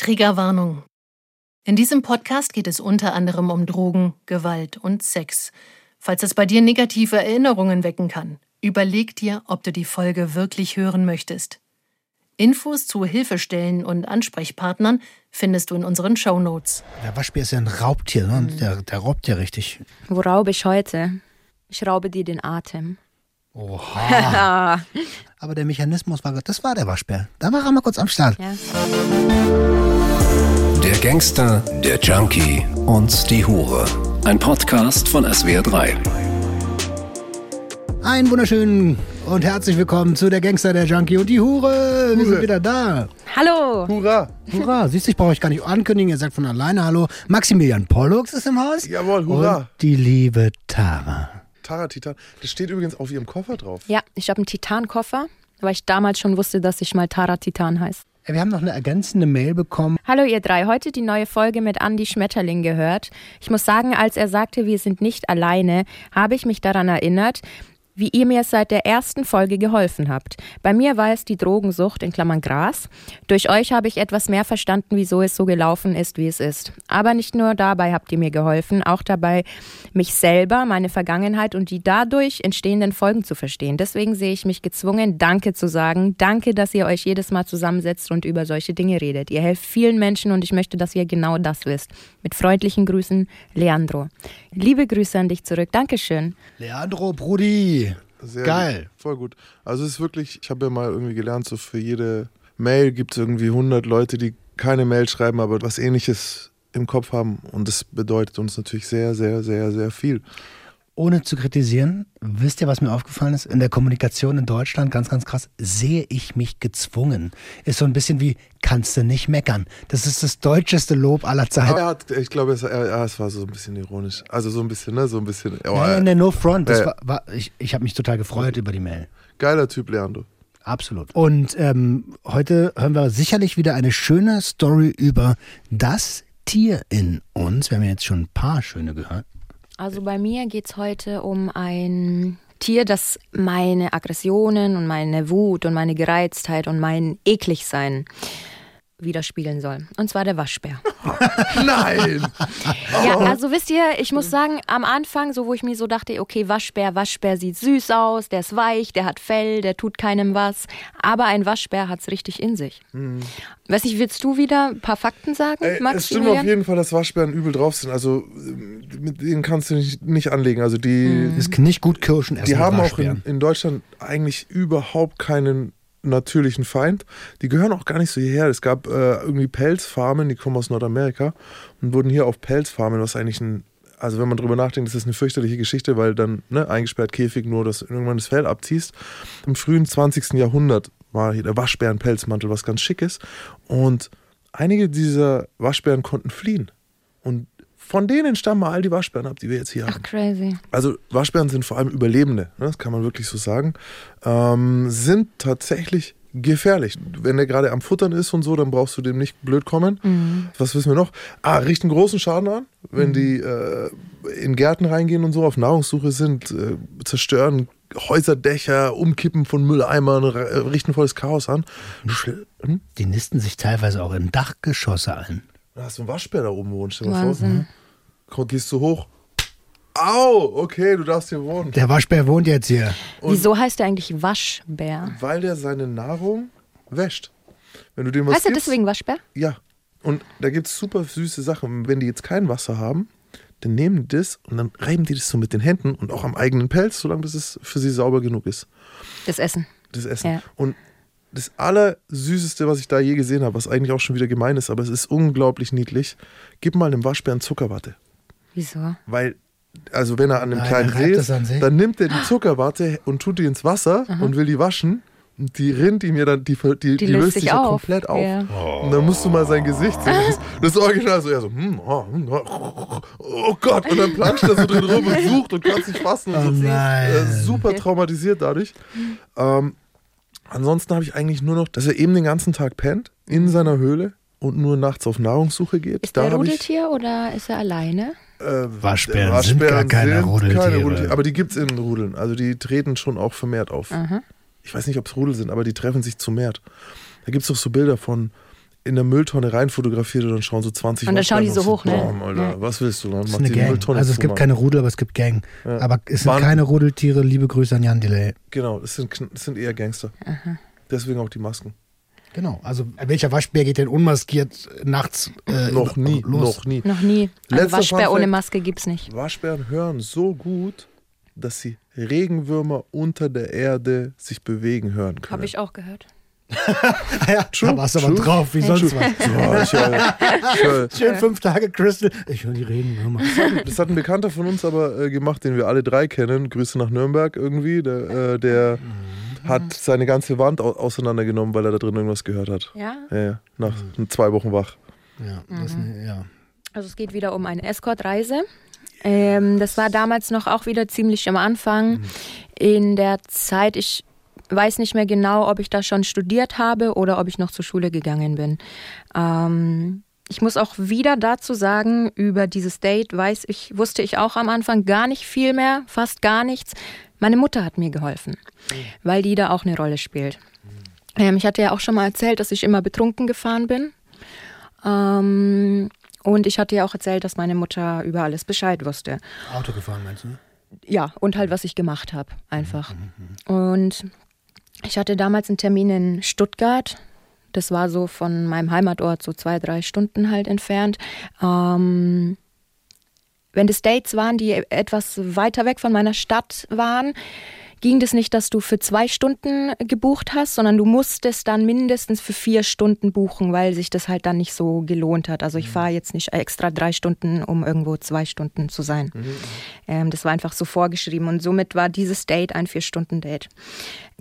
Triggerwarnung. In diesem Podcast geht es unter anderem um Drogen, Gewalt und Sex. Falls es bei dir negative Erinnerungen wecken kann, überleg dir, ob du die Folge wirklich hören möchtest. Infos zu Hilfestellen und Ansprechpartnern findest du in unseren Shownotes. Der Waschbär ist ja ein Raubtier, ne? der, der raubt ja richtig. Wo raube ich heute? Ich raube dir den Atem. Oha. Aber der Mechanismus war, das war der Waschbär. Da war er mal kurz am Start. Ja. Der Gangster, der Junkie und die Hure. Ein Podcast von SWR3. Einen wunderschönen und herzlich willkommen zu der Gangster, der Junkie und die Hure. Wir sind wieder da. Hallo! Hurra! Hurra, siehst du, ich brauche euch gar nicht ankündigen, ihr sagt von alleine Hallo. Maximilian Pollux ist im Haus. Jawohl, hurra! Und die liebe Tara. Tara Titan. Das steht übrigens auf ihrem Koffer drauf. Ja, ich habe einen Titankoffer, weil ich damals schon wusste, dass ich mal Tara Titan heiße. Wir haben noch eine ergänzende Mail bekommen. Hallo ihr drei, heute die neue Folge mit Andy Schmetterling gehört. Ich muss sagen, als er sagte, wir sind nicht alleine, habe ich mich daran erinnert, wie ihr mir seit der ersten Folge geholfen habt. Bei mir war es die Drogensucht in Klammern Gras. Durch euch habe ich etwas mehr verstanden, wieso es so gelaufen ist, wie es ist. Aber nicht nur dabei habt ihr mir geholfen, auch dabei, mich selber, meine Vergangenheit und die dadurch entstehenden Folgen zu verstehen. Deswegen sehe ich mich gezwungen, Danke zu sagen. Danke, dass ihr euch jedes Mal zusammensetzt und über solche Dinge redet. Ihr helft vielen Menschen und ich möchte, dass ihr genau das wisst. Mit freundlichen Grüßen, Leandro. Liebe Grüße an dich zurück. Dankeschön. Leandro Brudi. Sehr Geil. Gut. Voll gut. Also es ist wirklich, ich habe ja mal irgendwie gelernt, so für jede Mail gibt es irgendwie 100 Leute, die keine Mail schreiben, aber was ähnliches im Kopf haben. Und das bedeutet uns natürlich sehr, sehr, sehr, sehr viel. Ohne zu kritisieren, wisst ihr, was mir aufgefallen ist? In der Kommunikation in Deutschland, ganz, ganz krass, sehe ich mich gezwungen. Ist so ein bisschen wie, kannst du nicht meckern. Das ist das deutscheste Lob aller Aber Zeiten. er hat, ich glaube, es, er, es war so ein bisschen ironisch. Also so ein bisschen, ne? So ein bisschen. Oh, Ja, ja, ne, no front. Ja. war, war, ich ich habe mich total gefreut über die Mail. Geiler Typ, Leandro. Absolut. Und ähm, heute hören wir sicherlich wieder eine schöne Story über das Tier in uns. Wir haben ja jetzt schon ein paar schöne gehört. Also bei mir geht es heute um ein Tier, das meine Aggressionen und meine Wut und meine Gereiztheit und mein Ekligsein widerspiegeln soll. Und zwar der Waschbär. Nein! Ja, also wisst ihr, ich muss sagen, am Anfang, so wo ich mir so dachte, okay, Waschbär, Waschbär sieht süß aus, der ist weich, der hat Fell, der tut keinem was. Aber ein Waschbär hat's richtig in sich. Weiß ich, willst du wieder ein paar Fakten sagen, Ey, es stimmt auf jeden Fall, dass Waschbären übel drauf sind. Also ähm, mit denen kannst du nicht, nicht anlegen. Also die, Das kann nicht gut Kirschen essen. Die haben auch in, in Deutschland eigentlich überhaupt keinen natürlichen Feind. Die gehören auch gar nicht so hierher. Es gab äh, irgendwie Pelzfarmen, die kommen aus Nordamerika und wurden hier auf Pelzfarmen, was eigentlich ein, also wenn man drüber nachdenkt, das ist eine fürchterliche Geschichte, weil dann ne, eingesperrt Käfig nur, dass irgendwann das Fell abziehst. Im frühen 20. Jahrhundert war hier der Waschbärenpelzmantel was ganz Schickes und einige dieser Waschbären konnten fliehen. Und von denen stammen all die Waschbären ab, die wir jetzt hier haben. Ach, crazy. Also Waschbären sind vor allem Überlebende, ne? das kann man wirklich so sagen, ähm, sind tatsächlich gefährlich. Wenn der gerade am Futtern ist und so, dann brauchst du dem nicht blöd kommen. Was wissen wir noch? Ah, richten großen Schaden an, wenn die äh, in Gärten reingehen und so auf Nahrungssuche sind, äh, zerstören Häuserdächer, umkippen von Mülleimern, äh, richten volles Chaos an. Schl- Hm? Die nisten sich teilweise auch in Dachgeschosse ein. Da hast du einen Waschbär da oben wohnen, stell dir mal vor. Gehst du hoch? Au, okay, du darfst hier wohnen. Der Waschbär wohnt jetzt hier. Wieso heißt der eigentlich Waschbär? Weil der seine Nahrung wäscht. Wenn du dem was Heißt er gibst, deswegen Waschbär? Ja. Und da gibt es super süße Sachen. Wenn die jetzt kein Wasser haben, dann nehmen die das und dann reiben die das so mit den Händen und auch am eigenen Pelz, solange das es für sie sauber genug ist, Das Essen. das Essen. Ja. Und das Allersüßeste, was ich da je gesehen habe, was eigentlich auch schon wieder gemein ist, aber es ist unglaublich niedlich, gib mal einem Waschbären Zuckerwatte. Wieso? Weil, also wenn er an einem Nein, kleinen er See ist, dann nimmt er die Zuckerwatte und tut die ins Wasser und will die waschen. Und die rinnt ihm ja dann, die, die, die, löst sich ja komplett auf. Ja. Und dann musst du mal sein Gesicht sehen. Das, das ist original so, ja, so, hm, oh, hm, oh, oh Gott. Und dann planscht er so drin rum und sucht und kann sich fassen. Und Oh so. nein. Äh, super traumatisiert dadurch. Ähm, ansonsten habe ich eigentlich nur noch, dass er eben den ganzen Tag pennt in seiner Höhle und nur nachts auf Nahrungssuche geht. Ist da der habe ich, Rudeltier oder ist er alleine? Äh, Waschbären sind gar keine sind Rudeltiere. Aber die gibt es in Rudeln. Also die treten schon auch vermehrt auf. Ich weiß nicht, ob es Rudel sind, aber die treffen sich zu Mehrt. Da gibt es doch so Bilder von in der Mülltonne rein fotografiert und dann schauen so 20 Und dann schauen die so hoch, ne? Bam, Alter. Ja. Was willst du? Dann Das ist eine Gang. Mülltonne Also es gibt keine Rudel, aber es gibt Gang. Ja. Aber es sind Banden. keine Rudeltiere. Liebe Grüße an Jan Delay. Genau, das sind, das sind eher Gangster. Deswegen auch die Masken. Genau. Also welcher Waschbär geht denn unmaskiert nachts äh, noch nie, los? noch nie. Noch nie. Letzter Waschbär Fun ohne. Maske gibt's nicht. Waschbären hören so gut, dass sie Regenwürmer unter der Erde sich bewegen hören können. Habe ich auch gehört. ja, True, da warst du aber true. drauf, wie sonst was. Ja, ich, äh, ich, Schön fünf Tage Crystal. Ich höre die Regenwürmer. Das hat ein Bekannter von uns aber äh, gemacht, den wir alle drei kennen. Grüße nach Nürnberg irgendwie. Der, äh, der hat seine ganze Wand au auseinandergenommen, weil er da drin irgendwas gehört hat. Ja. Ja, ja. Nach zwei Wochen wach. Ja, das, ja. Also es geht wieder um eine Escort-Reise. Ähm, das war damals noch auch wieder ziemlich am Anfang. In der Zeit, ich weiß nicht mehr genau, ob ich da schon studiert habe oder ob ich noch zur Schule gegangen bin. Ähm, ich muss auch wieder dazu sagen, über dieses Date weiß ich, wusste ich auch am Anfang gar nicht viel mehr, fast gar nichts. Meine Mutter hat mir geholfen, weil die da auch eine Rolle spielt. Ähm, ich hatte ja auch schon mal erzählt, dass ich immer betrunken gefahren bin. Ähm, und ich hatte ja auch erzählt, dass meine Mutter über alles Bescheid wusste. Auto gefahren, meinst du? Ja, und halt, was ich gemacht habe, einfach. Und ich hatte damals einen Termin in Stuttgart. Das war so von meinem Heimatort so zwei, drei Stunden halt entfernt. Ähm, wenn das Dates waren, die etwas weiter weg von meiner Stadt waren, ging das nicht, dass du für zwei Stunden gebucht hast, sondern du musstest dann mindestens für vier Stunden buchen, weil sich das halt dann nicht so gelohnt hat. Also ich fahre jetzt nicht extra drei Stunden, um irgendwo zwei Stunden zu sein. Ähm, das war einfach so vorgeschrieben und somit war dieses Date ein Vier-Stunden-Date.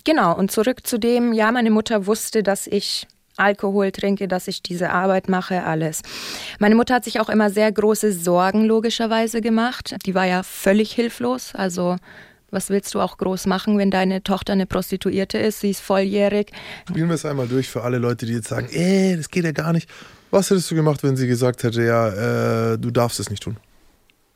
Genau, und zurück zu dem, ja, meine Mutter wusste, dass ich Alkohol trinke, dass ich diese Arbeit mache, alles. Meine Mutter hat sich auch immer sehr große Sorgen logischerweise gemacht. Die war ja völlig hilflos. Also was willst du auch groß machen, wenn deine Tochter eine Prostituierte ist? Sie ist volljährig. Spielen wir es einmal durch für alle Leute, die jetzt sagen, ey, das geht ja gar nicht. Was hättest du gemacht, wenn sie gesagt hätte, ja, äh, du darfst es nicht tun?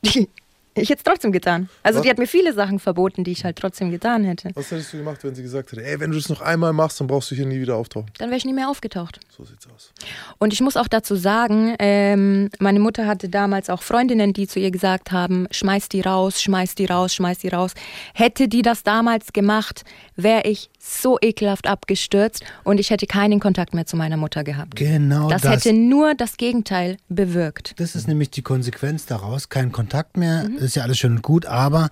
Ich hätte es trotzdem getan. Also Was? die hat mir viele Sachen verboten, die ich halt trotzdem getan hätte. Was hättest du gemacht, wenn sie gesagt hätte, ey, wenn du das noch einmal machst, dann brauchst du hier nie wieder auftauchen? Dann wäre ich nie mehr aufgetaucht. So sieht's aus. Und ich muss auch dazu sagen, ähm, meine Mutter hatte damals auch Freundinnen, die zu ihr gesagt haben, schmeiß die raus, schmeiß die raus, schmeiß die raus. Hätte die das damals gemacht, wäre ich so ekelhaft abgestürzt und ich hätte keinen Kontakt mehr zu meiner Mutter gehabt. Genau das, das. hätte nur das Gegenteil bewirkt. Das ist nämlich die Konsequenz daraus. Kein Kontakt mehr, ist ja alles schön und gut, aber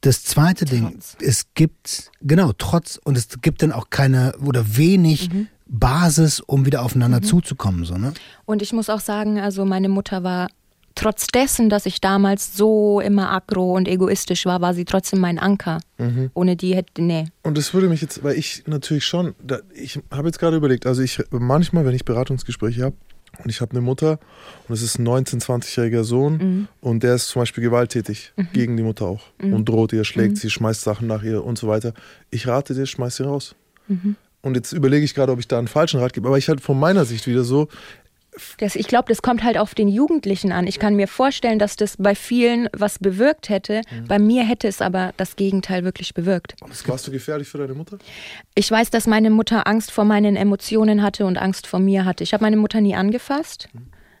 das zweite Ding, es gibt, genau, trotz, und es gibt dann auch keine oder wenig Basis, um wieder aufeinander zuzukommen. So, ne? Und ich muss auch sagen, also meine Mutter war trotz dessen, dass ich damals so immer aggro und egoistisch war, war sie trotzdem mein Anker. Ohne die hätte, nee. Und das würde mich jetzt, weil ich natürlich schon, da, ich habe jetzt gerade überlegt, also ich manchmal, wenn ich Beratungsgespräche habe und ich habe eine Mutter und es ist ein 19-, 20-jähriger Sohn und der ist zum Beispiel gewalttätig gegen die Mutter auch und droht ihr, schlägt sie, schmeißt Sachen nach ihr und so weiter. Ich rate dir, schmeiß sie raus. Und jetzt überlege ich gerade, ob ich da einen falschen Rat gebe, aber ich halt von meiner Sicht wieder so, Das, ich glaube, das kommt halt auf den Jugendlichen an. Ich kann mir vorstellen, dass das bei vielen was bewirkt hätte. Bei mir hätte es aber das Gegenteil wirklich bewirkt. warst du gefährlich für deine Mutter? Ich weiß, dass meine Mutter Angst vor meinen Emotionen hatte und Angst vor mir hatte. Ich habe meine Mutter nie angefasst,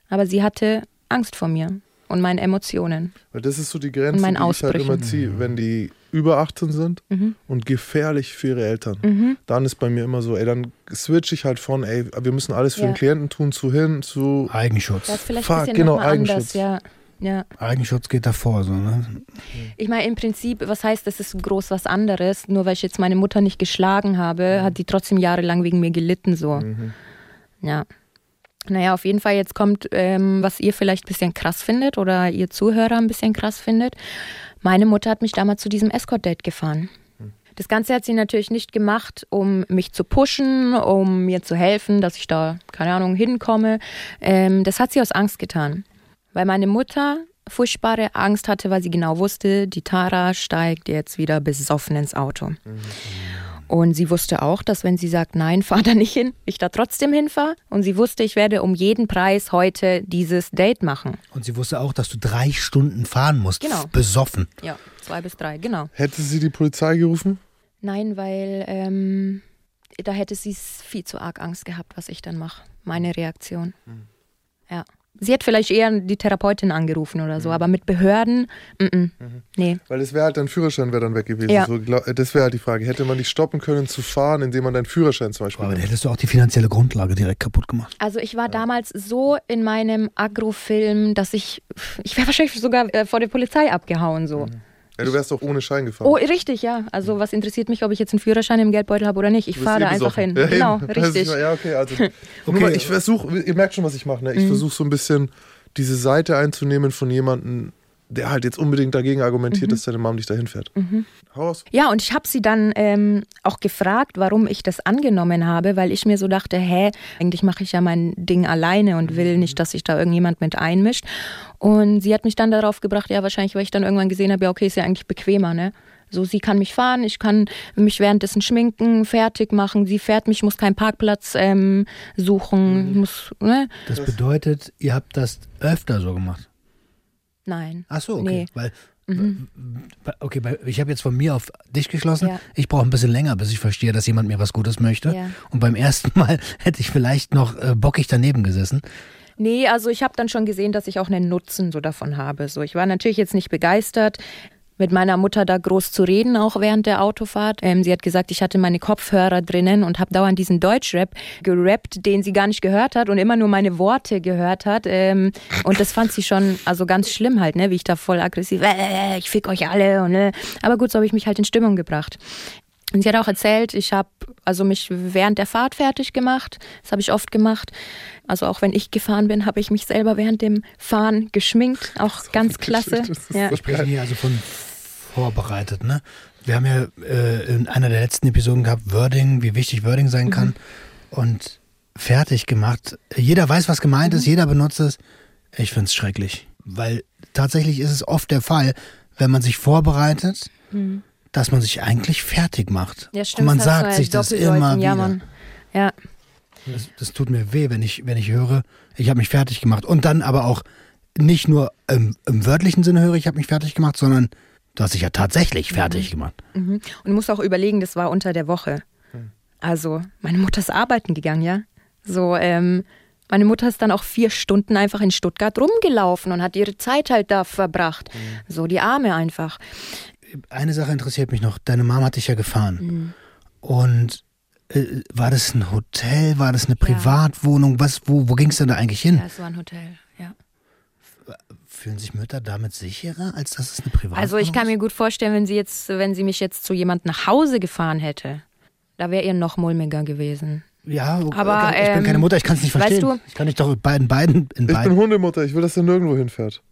aber sie hatte Angst vor mir und meinen Emotionen. Weil das ist so die Grenze, die ich halt Ausbrüchen. immer ziehe. Wenn die über 18 sind Mhm. und gefährlich für ihre Eltern, dann ist bei mir immer so, ey, dann switch ich halt von, ey, wir müssen alles für Ja. den Klienten tun, zu hin, zu. Eigenschutz. Das ist vielleicht Fuck, genau, mal anders, Eigenschutz. ja. Ja. Eigenschutz geht davor. So, ne? Ich meine, im Prinzip, was heißt, das ist groß was anderes? Nur weil ich jetzt meine Mutter nicht geschlagen habe, hat die trotzdem jahrelang wegen mir gelitten, so. Ja. Naja, auf jeden Fall, jetzt kommt, ähm, was ihr vielleicht ein bisschen krass findet oder ihr Zuhörer ein bisschen krass findet. Meine Mutter hat mich damals zu diesem Escort-Date gefahren. Das Ganze hat sie natürlich nicht gemacht, um mich zu pushen, um mir zu helfen, dass ich da, keine Ahnung, hinkomme. Ähm, das hat sie aus Angst getan. Weil meine Mutter furchtbare Angst hatte, weil sie genau wusste, die Tara steigt jetzt wieder besoffen ins Auto. Und sie wusste auch, dass wenn sie sagt, nein, fahr da nicht hin, ich da trotzdem hinfahre. Und sie wusste, ich werde um jeden Preis heute dieses Date machen. Und sie wusste auch, dass du drei Stunden fahren musst. Genau. Besoffen. Ja, zwei bis drei, genau. Hätte sie die Polizei gerufen? Nein, weil ähm, da hätte sie viel zu arg Angst gehabt, was ich dann mache. Meine Reaktion. Mhm. Ja. Sie hätte vielleicht eher die Therapeutin angerufen oder Mhm. so, aber mit Behörden, mm -mm. nee. Weil es wäre halt, dein Führerschein wäre dann weg gewesen. Ja. So, glaub- das wäre halt die Frage. Hätte man dich stoppen können zu fahren, indem man deinen Führerschein zum Beispiel Aber dann hättest du auch die finanzielle Grundlage direkt kaputt gemacht. Also ich war damals so in meinem Agrofilm, dass ich, ich wäre wahrscheinlich sogar äh, vor der Polizei abgehauen so. Ja, du wärst doch ohne Schein gefahren. Oh, richtig, ja. Also was interessiert mich, ob ich jetzt einen Führerschein im Geldbeutel habe oder nicht? Ich fahre eh da einfach besoffen. hin. Ja, genau, richtig. Ja, okay, also. Mal, ich versuche, ihr merkt schon, was ich mache. Ne? Mhm. Ich versuche so ein bisschen diese Seite einzunehmen von jemandem, der halt jetzt unbedingt dagegen argumentiert, Mhm. dass deine Mom dich dahin fährt. Raus. Ja, und ich habe sie dann ähm, auch gefragt, warum ich das angenommen habe, weil ich mir so dachte, hä, eigentlich mache ich ja mein Ding alleine und will nicht, dass sich da irgendjemand mit einmischt. Und sie hat mich dann darauf gebracht, ja, wahrscheinlich, weil ich dann irgendwann gesehen habe, ja, okay, ist ja eigentlich bequemer, ne? So, sie kann mich fahren, ich kann mich währenddessen schminken, fertig machen. Sie fährt mich, ich muss keinen Parkplatz ähm, suchen, ich muss, ne? Das bedeutet, ihr habt das öfter so gemacht. Nein. Ach so, okay. Nee. Weil, okay, weil ich habe jetzt von mir auf dich geschlossen. Ja. Ich brauche ein bisschen länger, bis ich verstehe, dass jemand mir was Gutes möchte. Ja. Und beim ersten Mal hätte ich vielleicht noch äh, bockig daneben gesessen. Nee, also ich habe dann schon gesehen, dass ich auch einen Nutzen so davon habe. So, ich war natürlich jetzt nicht begeistert, mit meiner Mutter da groß zu reden, auch während der Autofahrt. Ähm, sie hat gesagt, ich hatte meine Kopfhörer drinnen und habe dauernd diesen Deutschrap gerappt, den sie gar nicht gehört hat und immer nur meine Worte gehört hat. Ähm, und das fand sie schon also ganz schlimm halt, ne, wie ich da voll aggressiv, äh, ich fick euch alle. Und, äh. Aber gut, so habe ich mich halt in Stimmung gebracht. Und sie hat auch erzählt, ich habe also mich während der Fahrt fertig gemacht. Das habe ich oft gemacht. Also auch wenn ich gefahren bin, habe ich mich selber während dem Fahren geschminkt. Auch ganz klasse. Ja. so Wir sprechen hier also von vorbereitet, ne? Wir haben ja äh, in einer der letzten Episoden gehabt, Wording, wie wichtig Wording sein kann. Und fertig gemacht. Jeder weiß, was gemeint ist, jeder benutzt es. Ich finde es schrecklich. Weil tatsächlich ist es oft der Fall, wenn man sich vorbereitet, dass man sich eigentlich fertig macht. Ja, Und man so sagt sich das immer Ja, wieder. Mann. Ja, Das, das tut mir weh, wenn ich, wenn ich höre, ich habe mich fertig gemacht. Und dann aber auch nicht nur im, im wörtlichen Sinne höre, ich habe mich fertig gemacht, sondern du hast dich ja tatsächlich fertig gemacht. Mhm. Und du musst auch überlegen, das war unter der Woche. Also, meine Mutter ist arbeiten gegangen, ja. So, ähm, meine Mutter ist dann auch vier Stunden einfach in Stuttgart rumgelaufen und hat ihre Zeit halt da verbracht. So, die Arme einfach. Eine Sache interessiert mich noch. Deine Mama hat dich ja gefahren. Und äh, war das ein Hotel? War das eine Privatwohnung? Was, wo, wo ging es denn da eigentlich hin? Ja, es war ein Hotel, ja. Fühlen sich Mütter damit sicherer, als dass es eine Privatwohnung Also ich kann ist? mir gut vorstellen, wenn sie jetzt, wenn sie mich jetzt zu jemand nach Hause gefahren hätte, da wäre ihr noch mulmiger gewesen. Ja, okay, Aber, ich bin ähm, keine Mutter, ich kann es nicht weißt verstehen. du- ich kann dich doch in beiden, beiden, in Ich bin beiden. Hundemutter, ich will, dass der nirgendwo hinfährt.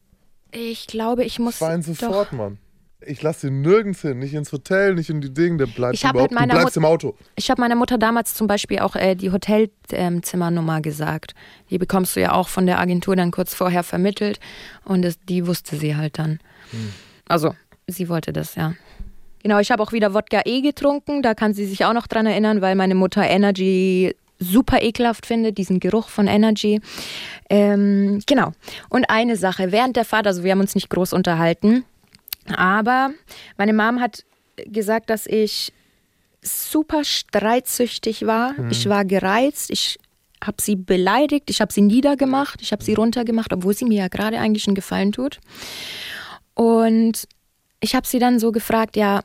Ich glaube, ich muss Fahr ihn doch. sofort, Mann. Ich lasse ihn nirgends hin, nicht ins Hotel, nicht in die Dinge, der bleibt Ich überhaupt, meiner du bleibst Mut- im Auto. Ich habe meiner Mutter damals zum Beispiel auch äh, die Hotelzimmernummer gesagt. Die bekommst du ja auch von der Agentur dann kurz vorher vermittelt und das, die wusste sie halt dann. Also sie wollte das, ja. Genau, ich habe auch wieder Wodka E getrunken. Da kann sie sich auch noch dran erinnern, weil meine Mutter Energy super ekelhaft findet, diesen Geruch von Energy. Ähm, genau. Und eine Sache, während der Fahrt, also wir haben uns nicht groß unterhalten, aber meine Mom hat gesagt, dass ich super streitsüchtig war. Ich war gereizt, ich habe sie beleidigt, ich habe sie niedergemacht, ich habe sie runtergemacht, obwohl sie mir ja gerade eigentlich einen Gefallen tut. Und ich habe sie dann so gefragt, ja,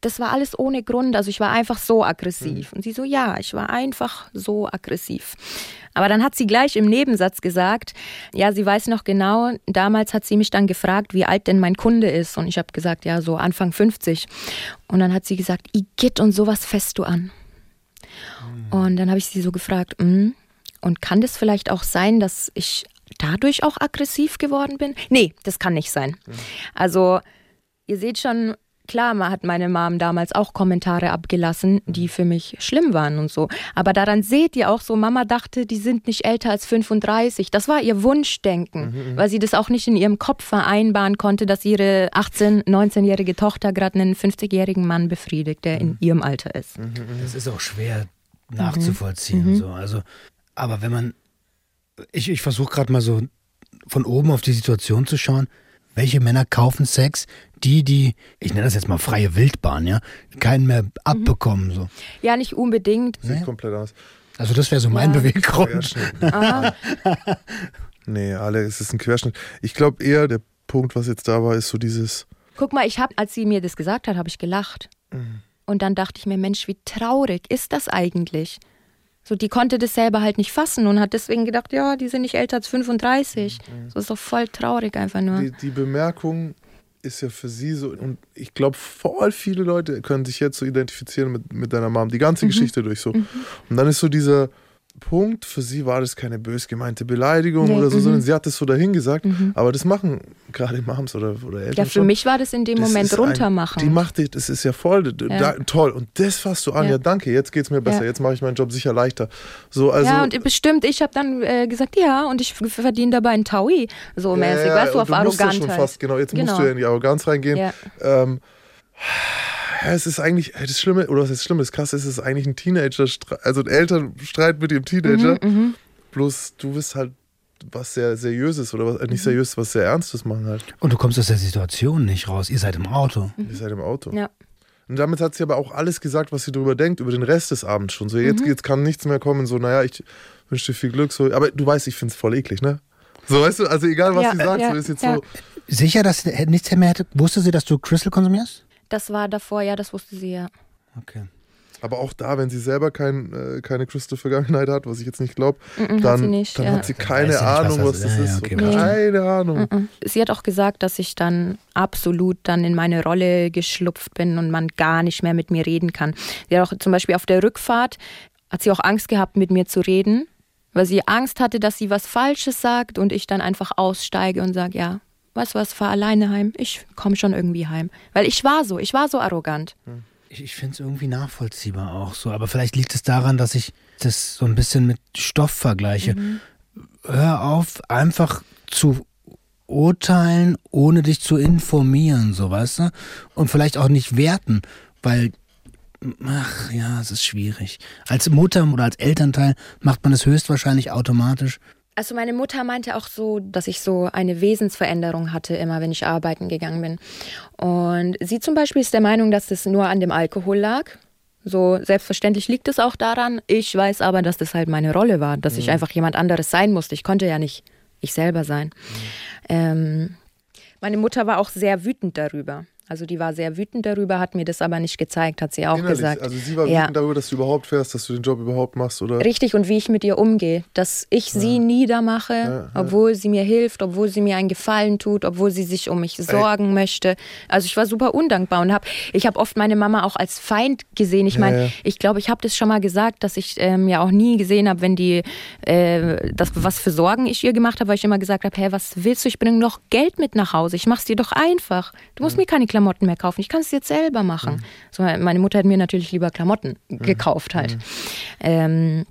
das war alles ohne Grund, also ich war einfach so aggressiv. Und sie so, ja, ich war einfach so aggressiv. Aber dann hat sie gleich im Nebensatz gesagt, ja, sie weiß noch genau, damals hat sie mich dann gefragt, wie alt denn mein Kunde ist. Und ich habe gesagt, ja, so Anfang 50. Und dann hat sie gesagt, Igitt und sowas fässt du an. Und dann habe ich sie so gefragt, "Mm, und kann das vielleicht auch sein, dass ich dadurch auch aggressiv geworden bin? Nee, das kann nicht sein. Also, ihr seht schon, klar, man hat meine Mom damals auch Kommentare abgelassen, die für mich schlimm waren und so. Aber daran seht ihr auch so, Mama dachte, die sind nicht älter als 35. Das war ihr Wunschdenken, weil sie das auch nicht in ihrem Kopf vereinbaren konnte, dass ihre 18-, 19-jährige Tochter gerade einen 50-jährigen Mann befriedigt, der in ihrem Alter ist. Das ist auch schwer nachzuvollziehen. So. Also, aber wenn man, ich, ich versuche gerade mal so von oben auf die Situation zu schauen, welche Männer kaufen Sex, die, die, ich nenne das jetzt mal freie Wildbahn, ja, keinen mehr abbekommen. So. Ja, nicht unbedingt. Sieht komplett anders. Also das wäre so mein Ja. Beweggrund. Nee, alle, es ist ein Querschnitt. Ich glaube eher, der Punkt, was jetzt da war, ist so dieses, Guck mal, ich habe, als sie mir das gesagt hat, habe ich gelacht. Und dann dachte ich mir, Mensch, wie traurig ist das eigentlich? So, die konnte das selber halt nicht fassen und hat deswegen gedacht, ja, die sind nicht älter als 35. So ist doch voll traurig einfach nur. die, die Bemerkung ist ja für sie so, und ich glaube, voll viele Leute können sich jetzt so identifizieren mit, mit deiner Mom, die ganze Geschichte durch so. Und dann ist so dieser Punkt, für sie war das keine bös gemeinte Beleidigung Nee, oder so, mhm. sondern sie hat das so dahin gesagt. Aber das machen gerade Moms oder, oder Eltern ja, für schon. mich war das in dem Das Moment ist ein- runtermachen. Die macht dich, das ist ja voll, da, toll. Und das fasst du an, ja, Ja. danke, jetzt geht's mir besser, Ja. jetzt mache ich meinen Job sicher leichter. So, also, ja, und bestimmt, ich habe dann äh, gesagt, ja, und ich verdiene dabei einen Taui, so mäßig, Ja, weißt du, auf musst ja Arroganz schon halt. fast, genau, jetzt musst Genau. du ja in die Arroganz reingehen. Ja. Ähm, ja, es ist eigentlich, das Schlimme, oder was ist das Schlimme, das Krasse ist, es ist eigentlich ein Teenager, also ein Elternstreit mit dem Teenager. Mhm, Bloß du wirst halt was sehr Seriöses oder was, äh, Mhm. nicht seriös, was sehr Ernstes machen halt. Und du kommst aus der Situation nicht raus. Ihr seid im Auto. Ihr seid im Auto. Ja. Und damit hat sie aber auch alles gesagt, was sie darüber denkt, über den Rest des Abends schon. So, jetzt, jetzt kann nichts mehr kommen, so, naja, ich wünsche dir viel Glück. So, aber du weißt, ich finde es voll eklig, ne? So, weißt du, also egal, was Ja, sie sagt, ja, so ist jetzt ja. so. Sicher, dass sie nichts mehr hätte. Wusste sie, dass du Crystal konsumierst? Das war davor, ja, das wusste sie ja. Okay. Aber auch da, wenn sie selber kein, äh, keine Crystal-Vergangenheit hat, was ich jetzt nicht glaube, Mhm, hat dann, sie nicht, dann ja. hat sie Dann keine sie nicht, Ahnung, was was das. Ja, ist. ja, okay, keine Ahnung. Sie hat auch gesagt, dass ich dann absolut dann in meine Rolle geschlupft bin und man gar nicht mehr mit mir reden kann. Sie hat auch zum Beispiel auf der Rückfahrt, hat sie auch Angst gehabt, mit mir zu reden, weil sie Angst hatte, dass sie was Falsches sagt und ich dann einfach aussteige und sage, ja, weißt du was, fahr alleine heim, ich komme schon irgendwie heim. Weil ich war so, ich war so arrogant. Ich, ich finde es irgendwie nachvollziehbar auch so. Aber vielleicht liegt es daran, dass ich das so ein bisschen mit Stoff vergleiche. Hör auf, einfach zu urteilen, ohne dich zu informieren, so weißt du? Und vielleicht auch nicht werten, weil, ach ja, es ist schwierig. Als Mutter oder als Elternteil macht man es höchstwahrscheinlich automatisch. Also meine Mutter meinte auch so, dass ich so eine Wesensveränderung hatte, immer wenn ich arbeiten gegangen bin. Und sie zum Beispiel ist der Meinung, dass das nur an dem Alkohol lag. So selbstverständlich liegt es auch daran. Ich weiß aber, dass das halt meine Rolle war, dass ich einfach jemand anderes sein musste. Ich konnte ja nicht ich selber sein. Ähm, meine Mutter war auch sehr wütend darüber. Also die war sehr wütend darüber, hat mir das aber nicht gezeigt, hat sie auch Innerlich. gesagt. Also sie war Ja. wütend darüber, dass du überhaupt fährst, dass du den Job überhaupt machst, oder? Richtig, und wie ich mit ihr umgehe. Dass ich sie niedermache, ja. obwohl sie mir hilft, obwohl sie mir einen Gefallen tut, obwohl sie sich um mich sorgen möchte. Also ich war super undankbar und hab, ich habe oft meine Mama auch als Feind gesehen. Ich meine, ja. ich glaube, ich habe das schon mal gesagt, dass ich ähm, ja auch nie gesehen habe, wenn die, äh, das, was für Sorgen ich ihr gemacht habe, weil ich immer gesagt habe, hey, was willst du, ich bringe noch Geld mit nach Hause, ich mach's dir doch einfach. Du musst mir keine Klamotten mehr kaufen, ich kann es jetzt selber machen. So, meine Mutter hat mir natürlich lieber Klamotten gekauft halt. Ähm,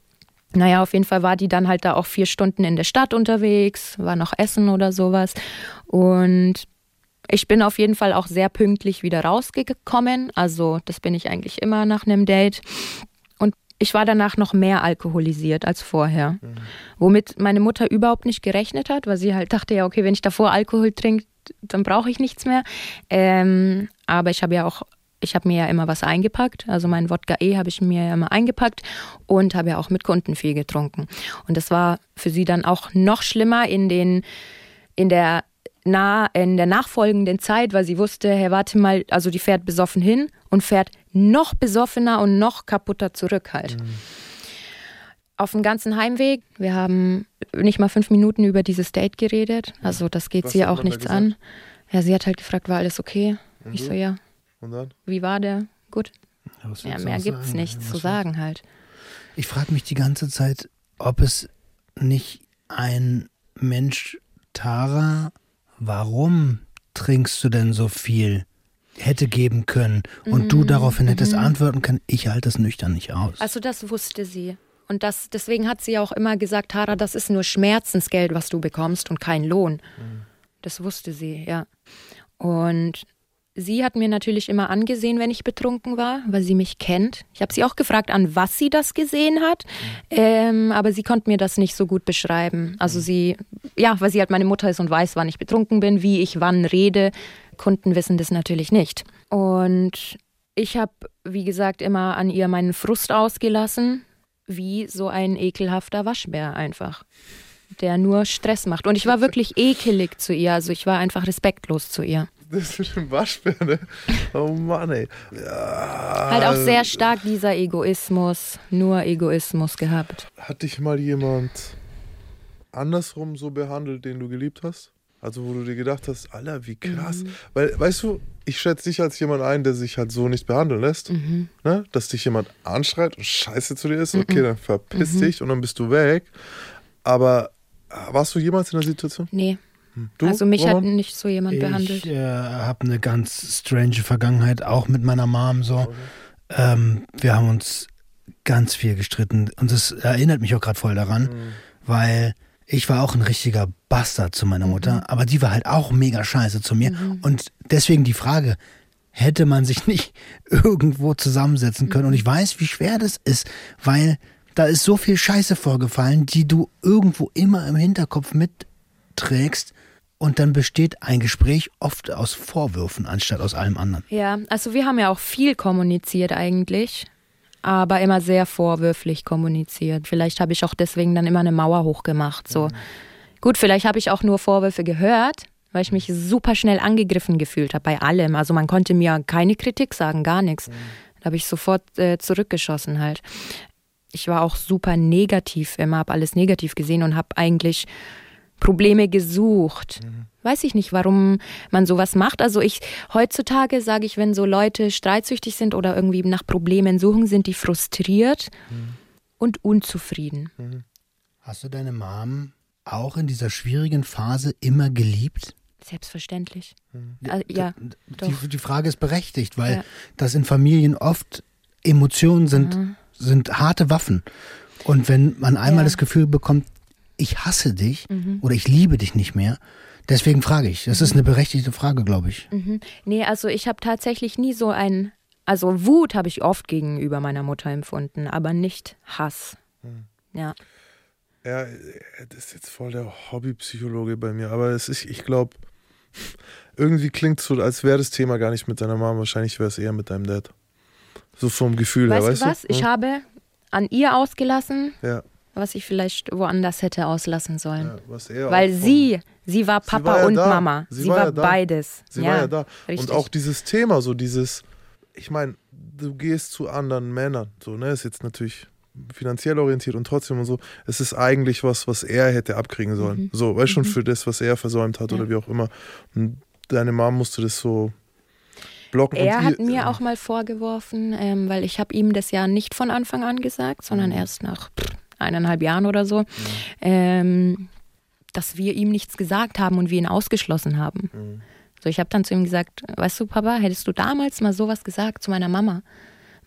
naja, auf jeden Fall war die dann halt da auch vier Stunden in der Stadt unterwegs, war noch Essen oder sowas. Und ich bin auf jeden Fall auch sehr pünktlich wieder rausgekommen. Also das bin ich eigentlich immer nach einem Date. Und ich war danach noch mehr alkoholisiert als vorher. Womit meine Mutter überhaupt nicht gerechnet hat, weil sie halt dachte, ja, okay, wenn ich davor Alkohol trinke, dann brauche ich nichts mehr. Ähm, aber ich habe ja auch, ich habe mir ja immer was eingepackt. Also mein Wodka E habe ich mir ja immer eingepackt und habe ja auch mit Kunden viel getrunken. Und das war für sie dann auch noch schlimmer in den, in der nah in der nachfolgenden Zeit, weil sie wusste, hey, warte mal, also die fährt besoffen hin und fährt noch besoffener und noch kaputter zurück halt. Auf dem ganzen Heimweg, wir haben nicht mal fünf Minuten über dieses Date geredet, also das geht Was sie auch nichts an. Ja, sie hat halt gefragt, war alles okay? Ich so, ja. Und dann? Wie war der? Gut. Ja, du mehr gibt's sagen? nichts Was zu sagen halt. Ich frage mich die ganze Zeit, ob es nicht ein Mensch, Tara, warum trinkst du denn so viel, hätte geben können und du daraufhin hättest antworten können, ich halte es nüchtern nicht aus. Also das wusste sie. Und das, deswegen hat sie auch immer gesagt, Tara, das ist nur Schmerzensgeld, was du bekommst und kein Lohn. Das wusste sie, ja. Und sie hat mir natürlich immer angesehen, wenn ich betrunken war, weil sie mich kennt. Ich habe sie auch gefragt, an was sie das gesehen hat, ähm, aber sie konnte mir das nicht so gut beschreiben. Also sie, ja, weil sie halt meine Mutter ist und weiß, wann ich betrunken bin, wie ich wann rede. Kunden wissen das natürlich nicht. Und ich habe, wie gesagt, immer an ihr meinen Frust ausgelassen, wie so ein ekelhafter Waschbär einfach der nur Stress macht. Und ich war wirklich ekelig zu ihr, also ich war einfach respektlos zu ihr. Das mit dem Waschbär, ne? Oh Mann, ey. Ja. Halt auch sehr stark dieser Egoismus, nur Egoismus gehabt. Hat dich mal jemand andersrum so behandelt, den du geliebt hast? Also wo du dir gedacht hast, Alter, wie krass. Mhm. Weil, weißt du, ich schätze dich als jemand ein, der sich halt so nicht behandeln lässt. Mhm. Ne? Dass dich jemand anschreit und scheiße zu dir ist, okay, dann verpiss Mhm. dich und dann bist du weg. Aber äh, warst du jemals in der Situation? Nee, Du, also mich hat Roman? nicht so jemand behandelt. Ich äh, habe eine ganz strange Vergangenheit, auch mit meiner Mom so. Ähm, wir haben uns ganz viel gestritten und das erinnert mich auch gerade voll daran, weil ich war auch ein richtiger Bastard zu meiner Mutter, aber die war halt auch mega scheiße zu mir. Und deswegen die Frage, hätte man sich nicht irgendwo zusammensetzen können? Und ich weiß, wie schwer das ist, weil da ist so viel Scheiße vorgefallen, die du irgendwo immer im Hinterkopf mitträgst. Und dann besteht ein Gespräch oft aus Vorwürfen anstatt aus allem anderen. Ja, also wir haben ja auch viel kommuniziert eigentlich, aber immer sehr vorwürflich kommuniziert. Vielleicht habe ich auch deswegen dann immer eine Mauer hochgemacht. So. Gut, vielleicht habe ich auch nur Vorwürfe gehört, weil ich mich super schnell angegriffen gefühlt habe bei allem. Also man konnte mir keine Kritik sagen, gar nichts. Da habe ich sofort äh, zurückgeschossen halt. Ich war auch super negativ immer, habe alles negativ gesehen und habe eigentlich Probleme gesucht. Weiß ich nicht, warum man sowas macht. Also ich heutzutage sage ich, wenn so Leute streitsüchtig sind oder irgendwie nach Problemen suchen, sind die frustriert und unzufrieden. Hast du deine Mom auch in dieser schwierigen Phase immer geliebt? Selbstverständlich. Also, ja, doch. Die, die Frage ist berechtigt, weil Ja. das in Familien oft Emotionen sind, sind harte Waffen. Und wenn man einmal Ja. das Gefühl bekommt, ich hasse dich oder ich liebe dich nicht mehr, deswegen frage ich. Das ist eine berechtigte Frage, glaube ich. Mhm. Nee, also ich habe tatsächlich nie so ein, also Wut habe ich oft gegenüber meiner Mutter empfunden, aber nicht Hass. Ja. Ja, das ist jetzt voll der Hobbypsychologe bei mir, aber es ist, ich glaube, irgendwie klingt so, als wäre das Thema gar nicht mit deiner Mama. Wahrscheinlich wäre es eher mit deinem Dad. So vom Gefühl her, Weißt weißt du was? du? Ich habe an ihr ausgelassen, ja, was ich vielleicht woanders hätte auslassen sollen. ja, Weil sie, sie war Papa war ja und da. Mama. Sie Sie, war war, ja beides. Sie ja, war ja da. Richtig. Und auch dieses Thema, so dieses, ich meine, du gehst zu anderen Männern, so, ne, ist jetzt natürlich finanziell orientiert und trotzdem und so, es ist eigentlich was, was er hätte abkriegen sollen. So, weißt schon, für das, was er versäumt hat Mhm. Ja. oder wie auch immer. Und deine Mom musste das so blocken. er hat ihr- mir auch mal vorgeworfen, ähm, weil ich habe ihm das ja nicht von Anfang an gesagt, sondern Mhm. erst nach pff, eineinhalb Jahren oder so, ähm, dass wir ihm nichts gesagt haben und wir ihn ausgeschlossen haben. Mhm. So, ich habe dann zu ihm gesagt, weißt du, Papa, hättest du damals mal sowas gesagt zu meiner Mama?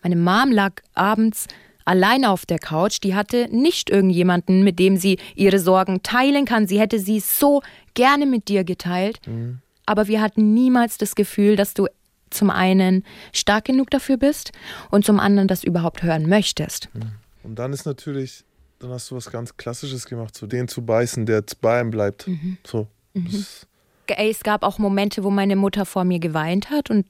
Meine Mom lag abends alleine auf der Couch. Die hatte nicht irgendjemanden, mit dem sie ihre Sorgen teilen kann. Sie hätte sie so gerne mit dir geteilt. Aber wir hatten niemals das Gefühl, dass du zum einen stark genug dafür bist und zum anderen das überhaupt hören möchtest. Und dann ist natürlich, dann hast du was ganz Klassisches gemacht, so den zu beißen, der bei ihm bleibt. Mhm. So. Ey, Es gab auch Momente, wo meine Mutter vor mir geweint hat und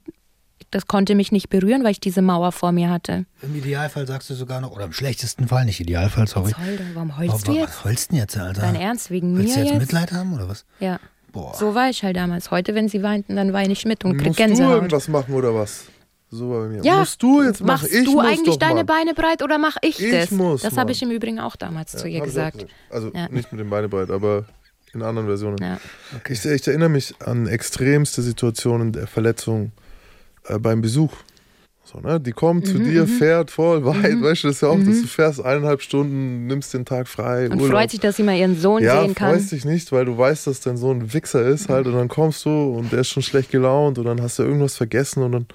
das konnte mich nicht berühren, weil ich diese Mauer vor mir hatte. Im Idealfall sagst du sogar noch, oder im schlechtesten Fall, nicht Idealfall, sorry. Was, warum heulst du Warum- jetzt? Was heulst du denn jetzt, Alter? Dein Ernst, wegen Willst mir du jetzt, jetzt? Mitleid haben oder was? Ja. Boah. So war ich halt damals. Heute, wenn sie weinten, dann weine ich mit und krieg musst du Gänsehaut. irgendwas machen oder was? So bei mir. Ja, musst du jetzt machen? machst ich du eigentlich deine. Beine breit oder mach ich, Ich das? muss, das habe ich im Übrigen auch damals zu ihr gesagt. Also Ja. nicht mit den Beine breit, aber in anderen Versionen. Ja. Ich, ich erinnere mich an extremste Situationen der Verletzung äh, beim Besuch. So, ne? Die kommt Mhm, zu dir, fährt voll weit, weißt du das ist ja auch, dass du fährst eineinhalb Stunden, nimmst den Tag frei, Und Urlaub. freut sich, dass sie mal ihren Sohn ja, sehen kann. freust dich nicht, weil du weißt, dass dein Sohn ein Wichser ist halt und dann kommst du und der ist schon schlecht gelaunt und dann hast du irgendwas vergessen und dann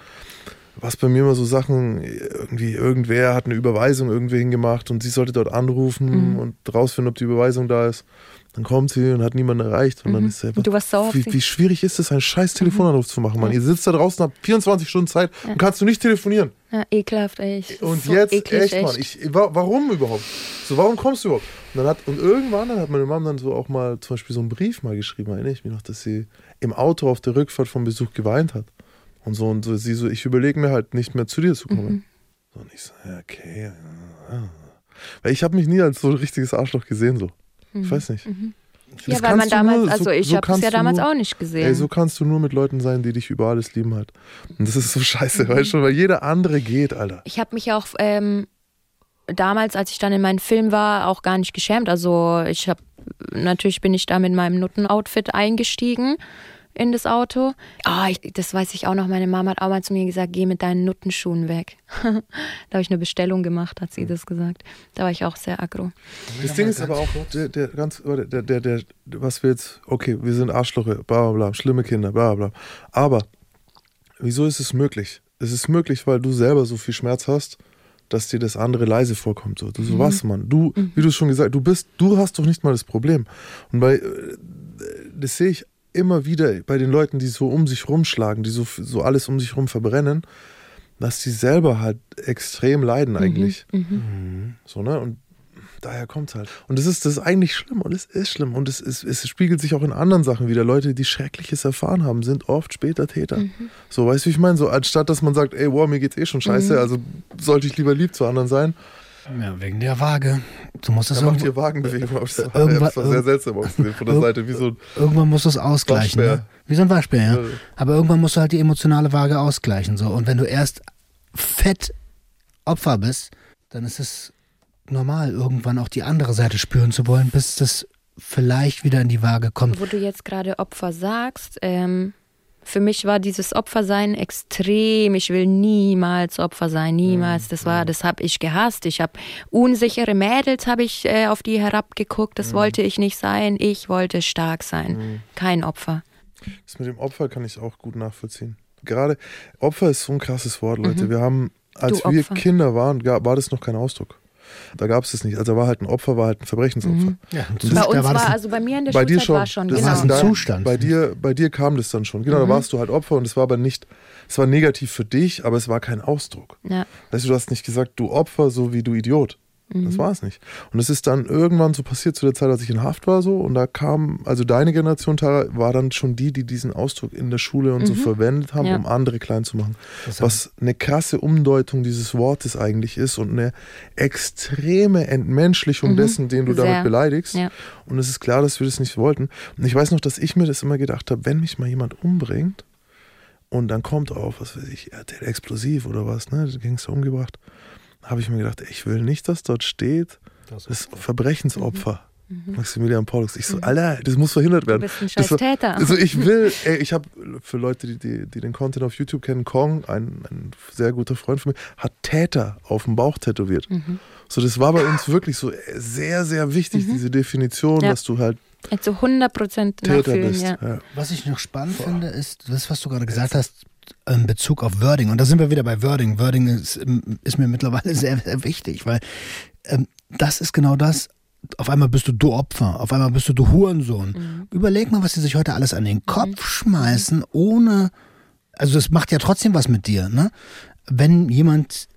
was bei mir immer so Sachen, irgendwie irgendwer hat eine Überweisung irgendwie hingemacht und sie sollte dort anrufen Mhm. und rausfinden, ob die Überweisung da ist. Dann kommt sie und hat niemanden erreicht. Und dann Mhm. ist sie Und du warst sauer wie, wie schwierig ist es, einen scheiß Telefonanruf zu machen, Mann? Ja. Ihr sitzt da draußen, habt 24 Stunden Zeit und kannst du nicht telefonieren. Ja, ekelhaft, ey. Ich- Und so jetzt, eklig, echt, Mann, ich, wa- warum überhaupt? So, warum kommst du überhaupt? Und, dann hat, und irgendwann dann hat meine Mom dann so auch mal zum Beispiel so einen Brief mal geschrieben, erinnere ich mich noch, dass sie im Auto auf der Rückfahrt vom Besuch geweint hat. Und so, und so, sie so, ich überlege mir halt nicht mehr zu dir zu kommen. Mhm. So, und ich so, ja, okay. ja. Weil ich habe mich nie als so ein richtiges Arschloch gesehen, so. Ich weiß nicht. Mhm. Ja, weil man damals, nur- also so- ich so habe es ja damals nur- auch nicht gesehen. Ey, so kannst du nur mit Leuten sein, die dich über alles lieben halt. Und das ist so scheiße, weißt du, weil jeder andere geht, Alter. ich habe mich auch ähm, damals, als ich dann in meinem Film war, auch gar nicht geschämt. Also ich habe natürlich bin ich da mit meinem Nutten-Outfit eingestiegen in das Auto. Ah, ich, das weiß ich auch noch. Meine Mama hat auch mal zu mir gesagt, geh mit deinen Nuttenschuhen weg. da habe ich eine Bestellung gemacht, hat sie das gesagt. Da war ich auch sehr aggro. Das Ding ist aber auch, der, der ganz, der, der, der, was wir jetzt, okay, wir sind Arschloche, bla bla bla, schlimme Kinder, bla bla. Aber wieso ist es möglich? Es ist möglich, weil du selber so viel Schmerz hast, dass dir das andere leise vorkommt. So, du so was, Mann. Du, wie du schon gesagt, du bist, du hast doch nicht mal das Problem. Und bei, äh, das sehe ich immer wieder bei den Leuten, die so um sich rumschlagen, die so, so alles um sich rum verbrennen, dass die selber halt extrem leiden eigentlich. So, ne? Und daher kommt halt. Und das ist, das ist eigentlich schlimm und es ist schlimm. Und es, ist, es spiegelt sich auch in anderen Sachen wieder. Leute, die Schreckliches erfahren haben, sind oft später Täter. So, weißt du, wie ich meine? So, anstatt dass man sagt, ey, wow, mir geht's eh schon scheiße, also sollte ich lieber lieb zu anderen sein, Ja, wegen der Waage. Du musst das dann macht irgendwo, ihr Wagenbewegung. Das war, Irgendwann- das war sehr seltsam ausgesehen von der Seite, wie so ein irgendwann musst du es ausgleichen. Ne? Wie so ein Waschbär, ja. Ja. Aber irgendwann musst du halt die emotionale Waage ausgleichen. So. Und wenn du erst fett Opfer bist, dann ist es normal, irgendwann auch die andere Seite spüren zu wollen, bis das vielleicht wieder in die Waage kommt. Wo du jetzt gerade Opfer sagst, ähm, für mich war dieses Opfersein extrem. Ich will niemals Opfer sein, niemals. Das war, das habe ich gehasst. Ich habe unsichere Mädels, habe ich äh, auf die herabgeguckt. Das wollte ich nicht sein. Ich wollte stark sein, kein Opfer. Das mit dem Opfer kann ich auch gut nachvollziehen. Gerade Opfer ist so ein krasses Wort, Leute. Wir haben, als Du wir Opfer. Kinder waren, war das noch kein Ausdruck. Da gab es das nicht. Also war halt ein Opfer, war halt ein Verbrechensopfer. Ja, Und Bei da uns war, ein- also bei mir in der Bei dir Schulzeit schon. war schon, das genau. ist ein dein, Zustand. Bei dir, bei dir kam das dann schon. Genau, Mhm. da warst du halt Opfer und es war aber nicht, es war negativ für dich, aber es war kein Ausdruck. Ja. Du, du hast nicht gesagt, du Opfer, so wie du Idiot. Mhm. Das war es nicht. Und es ist dann irgendwann so passiert zu der Zeit, als ich in Haft war, so. Und da kam, also deine Generation, Tara, war dann schon die, die diesen Ausdruck in der Schule und so verwendet haben, Mhm. Ja. um andere klein zu machen. Das Was eine krasse Umdeutung dieses Wortes eigentlich ist und eine extreme Entmenschlichung dessen, den du Mhm. Sehr. damit beleidigst. Ja. Und es ist klar, dass wir das nicht wollten. Und ich weiß noch, dass ich mir das immer gedacht habe, wenn mich mal jemand umbringt und dann kommt auf, was weiß ich, RTL Explosiv oder was, ne, Gangster umgebracht, habe ich mir gedacht, ey, ich will nicht, dass dort steht, das Verbrechensopfer. Maximilian Paulus. Ich so, Alter, das muss verhindert werden. Mhm. bist ein Das scheiß war- Täter. Also ich will, ey, ich habe für Leute, die, die, die den Content auf YouTube kennen, Kong, ein, ein sehr guter Freund von mir, hat Täter auf dem Bauch tätowiert. Mhm. So, das war bei uns wirklich so sehr, sehr wichtig, diese Definition, Ja. dass du halt Zu 100 Prozent Täter nachfühlen, bist. ja. Ja. Was ich noch spannend finde, ist das, was du gerade gesagt hast, in Bezug auf Wording. Und da sind wir wieder bei Wording. Wording ist, ähm, ist mir mittlerweile sehr, sehr wichtig, weil ähm, das ist genau das. Auf einmal bist du du Opfer, auf einmal bist du du Hurensohn. Überleg mal, was sie sich heute alles an den Kopf schmeißen, ohne. Also, das macht ja trotzdem was mit dir, ne? Wenn jemand,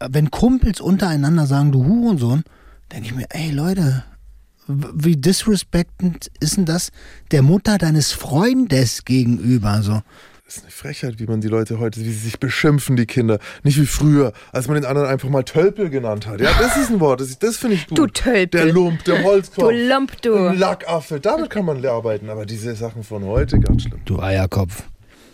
wenn Kumpels untereinander sagen, du Hurensohn, denke ich mir, ey Leute, wie disrespectend ist denn das der Mutter deines Freundes gegenüber? So. Das ist eine Frechheit, wie man die Leute heute, wie sie sich beschimpfen, die Kinder. Nicht wie früher, als man den anderen einfach mal Tölpel genannt hat. Ja, das ist ein Wort, das, das finde ich gut. Du Tölpel. Der Lump, der Holzkopf. Du Lump, du. Ein Lackaffe, damit kann man arbeiten. Aber diese Sachen von heute, ganz schlimm. Du Eierkopf.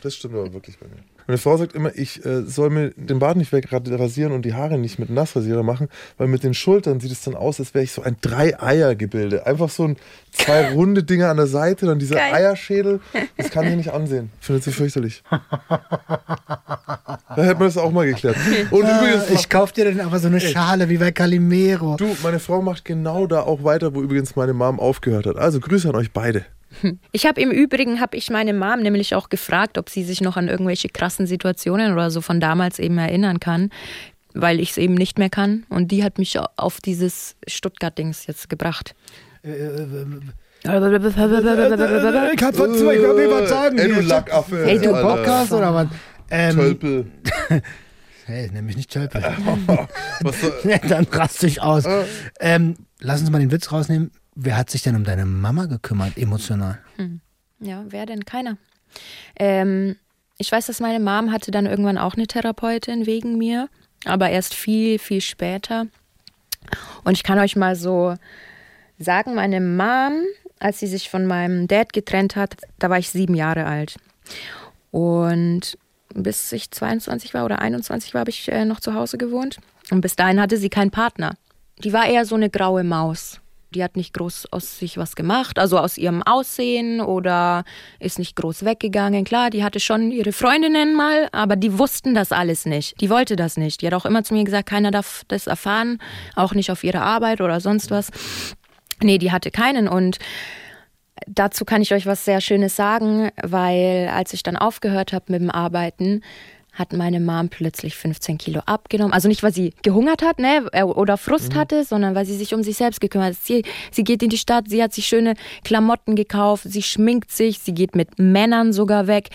Das stimmt aber wirklich bei mir. Meine Frau sagt immer, ich äh, soll mir den Bart nicht wegrasieren und die Haare nicht mit Nassrasierer machen, weil mit den Schultern sieht es dann aus, als wäre ich so ein Drei-Eier-Gebilde. Einfach so ein zwei runde Dinge an der Seite, dann dieser Geil. Eierschädel. Das kann ich nicht ansehen. Findet sie fürchterlich. Da hätten wir das auch mal geklärt. Und übrigens, Ich kauf dir dann aber so eine Schale wie bei Calimero. du, meine Frau macht genau da auch weiter, wo übrigens meine Mom aufgehört hat. Also Grüße an euch beide. Ich habe im Übrigen, habe ich meine Mom nämlich auch gefragt, ob sie sich noch an irgendwelche krassen Situationen oder so von damals eben erinnern kann, weil ich es eben nicht mehr kann. Und die hat mich auf dieses Stuttgart-Dings jetzt gebracht. Ich hab von zwei, ich will was sagen. Ey, du Lackaffe. Ey, du. Podcast oder was? Ähm, Tölpel. Hey, nenn mich nicht Tölpel. Was Dann rast dich aus. Ähm, lass uns mal den Witz rausnehmen. Wer hat sich denn um deine Mama gekümmert, emotional? Ja, wer denn? Keiner. Ähm, ich weiß, dass meine Mom hatte dann irgendwann auch eine Therapeutin wegen mir, aber erst viel, viel später. Und ich kann euch mal so sagen, meine Mom, als sie sich von meinem Dad getrennt hat, da war ich sieben Jahre alt. Und bis ich 22 war oder 21 war, habe ich äh, noch zu Hause gewohnt. Und bis dahin hatte sie keinen Partner. Die war eher so eine graue Maus. Die hat nicht groß aus sich was gemacht, also aus ihrem Aussehen oder ist nicht groß weggegangen. Klar, die hatte schon ihre Freundinnen mal, aber die wussten das alles nicht. Die wollte das nicht. Die hat auch immer zu mir gesagt, keiner darf das erfahren, auch nicht auf ihre Arbeit oder sonst was. Nee, die hatte keinen und dazu kann ich euch was sehr Schönes sagen, weil als ich dann aufgehört habe mit dem Arbeiten, hat meine Mom plötzlich 15 Kilo abgenommen. Also nicht, weil sie gehungert hat ne, äh, oder Frust hatte, sondern weil sie sich um sich selbst gekümmert hat. Sie, sie geht in die Stadt, sie hat sich schöne Klamotten gekauft, sie schminkt sich, sie geht mit Männern sogar weg.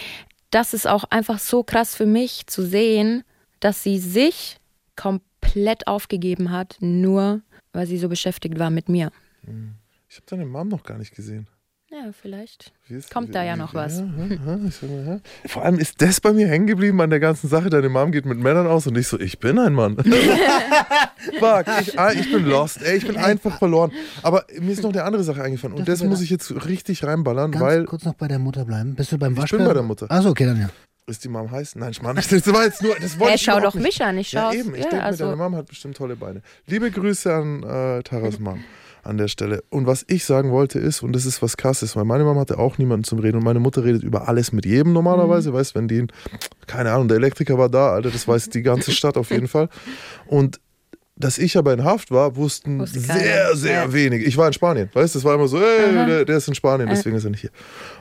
Das ist auch einfach so krass für mich zu sehen, dass sie sich komplett aufgegeben hat, nur weil sie so beschäftigt war mit mir. Ich habe deine Mom noch gar nicht gesehen. Ja, vielleicht. Kommt da ja noch was. Ja, ja, ich ja. Vor allem ist das bei mir hängen geblieben an der ganzen Sache. Deine Mom geht mit Männern aus und ich so, ich bin ein Mann. Fuck, ich, ah, ich bin lost, ey, ich bin einfach verloren. Aber mir ist noch eine andere Sache eingefallen und Das muss ich jetzt richtig reinballern, Ganz weil kurz noch bei der Mutter bleiben. Bist du beim bin Waschbär? bei der Mutter. Achso, okay, dann ja. ist die Mom heiß? Nein, ich meine, das war jetzt nur, das wollte Hey, ich schau doch nicht. mich an, ich Ja, schau's. eben, ich Ja, denke, also- deine Mom hat bestimmt tolle Beine. Liebe Grüße an äh, Taras Mom an der Stelle. Und was ich sagen wollte ist, und das ist was krasses, weil meine Mom hatte auch niemanden zum Reden und meine Mutter redet über alles mit jedem normalerweise, Mhm. weißt wenn die, keine Ahnung, der Elektriker war da, Alter, das weiß die ganze Stadt auf jeden Fall. Und dass ich aber in Haft war, wussten Wusste sehr, keiner. sehr Ja. wenig. Ich war in Spanien, weißt du, das war immer so, hey, der, der ist in Spanien, deswegen ist er nicht hier.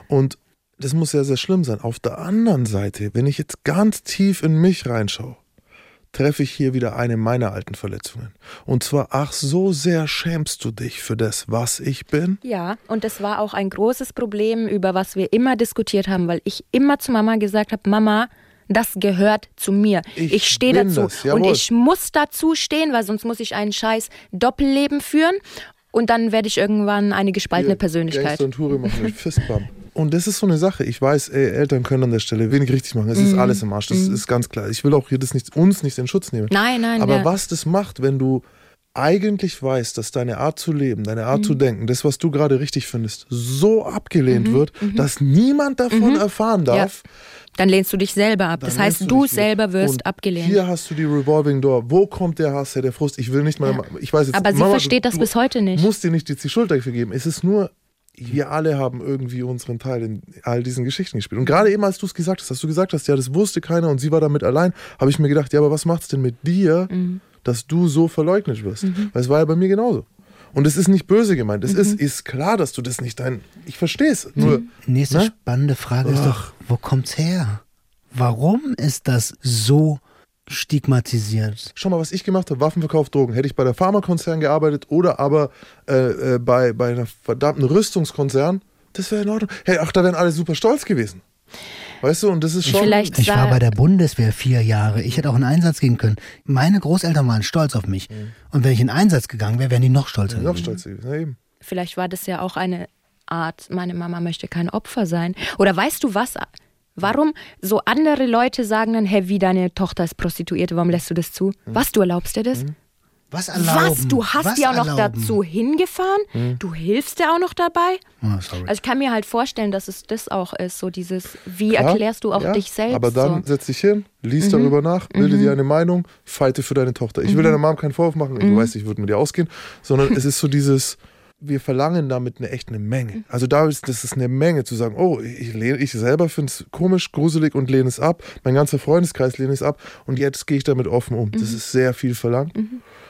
Und das muss sehr, sehr schlimm sein. Auf der anderen Seite, wenn ich jetzt ganz tief in mich reinschaue, treffe ich hier wieder eine meiner alten Verletzungen. Und zwar, ach, so sehr schämst du dich für das, was ich bin. Ja, und das war auch ein großes Problem, über was wir immer diskutiert haben, weil ich immer zu Mama gesagt habe, Mama, das gehört zu mir. Ich Ich, stehe dazu. das, und ich muss dazu stehen, weil sonst muss ich ein scheiß Doppelleben führen und dann werde ich irgendwann eine gespaltene Hier, Persönlichkeit. Gangster und Hure machen mit Fistbump. Und das ist so eine Sache. Ich weiß, ey, Eltern können an der Stelle wenig richtig machen. Es ist alles im Arsch. Das ist ganz klar. Ich will auch hier das nicht, uns nicht in Schutz nehmen. Nein, nein, Aber ja. was das macht, wenn du eigentlich weißt, dass deine Art zu leben, deine Art Mhm. zu denken, das, was du gerade richtig findest, so abgelehnt Mhm. wird, dass niemand davon erfahren darf. Dann lehnst du dich selber ab. Das Dann heißt, lehnst du wieder. selber wirst Und abgelehnt. Hier hast du die Revolving Door. Wo kommt der Hass her, der Frust? Ich will nicht mal. Ja. Ich weiß jetzt, Aber sie Mama, versteht du, das du bis heute nicht. musst dir nicht jetzt die Schuld dafür geben. Es ist nur, wir alle haben irgendwie unseren Teil in all diesen Geschichten gespielt. Und gerade eben, als du es gesagt hast, dass du gesagt hast, ja, das wusste keiner und sie war damit allein, habe ich mir gedacht, ja, aber was macht's denn mit dir, Mhm. dass du so verleugnet wirst? Weil es war ja bei mir genauso. Und es ist nicht böse gemeint. Es Mhm. ist, ist klar, dass du das nicht dein. Ich verstehe es. Nur, Nächste Ne? spannende Frage ist doch, wo kommt's her? Warum ist das so stigmatisiert? schau mal, was ich gemacht habe: Waffenverkauf, Drogen. Hätte ich bei der Pharmakonzern gearbeitet oder aber äh, äh, bei, bei einer verdammten Rüstungskonzern, das wäre in Ordnung. Hey, ach, da wären alle super stolz gewesen. Weißt du, und das ist schon. Vielleicht Ich war bei der Bundeswehr vier Jahre. Ich hätte auch in Einsatz gehen können. Meine Großeltern waren stolz auf mich. Und wenn ich in Einsatz gegangen wäre, wären die noch stolzer. noch gewesen. stolz gewesen. Ja, eben. Vielleicht war das ja auch eine Art, meine Mama möchte kein Opfer sein. Oder weißt du was? Warum so andere Leute sagen dann, hey, wie deine Tochter ist Prostituierte, warum lässt du das zu? Was, du erlaubst dir das? Was erlauben? Was, du hast Was die auch noch erlauben? dazu hingefahren? Du hilfst dir auch noch dabei? Oh. Also ich kann mir halt vorstellen, dass es das auch ist, so dieses, wie Klar, erklärst du auch ja, dich selbst? Aber dann so. Mhm. setz dich hin, lies darüber nach, bilde dir eine Meinung, fighte für deine Tochter. Ich will deiner Mom keinen Vorwurf machen, Mhm. du weißt, ich würde mit dir ausgehen, sondern es ist so dieses, wir verlangen damit eine echt eine Menge. Also da ist das ist eine Menge zu sagen, oh, ich, lehne, ich selber finde es komisch, gruselig und lehne es ab. Mein ganzer Freundeskreis lehne es ab und jetzt gehe ich damit offen um. Mhm. Das ist sehr viel verlangt.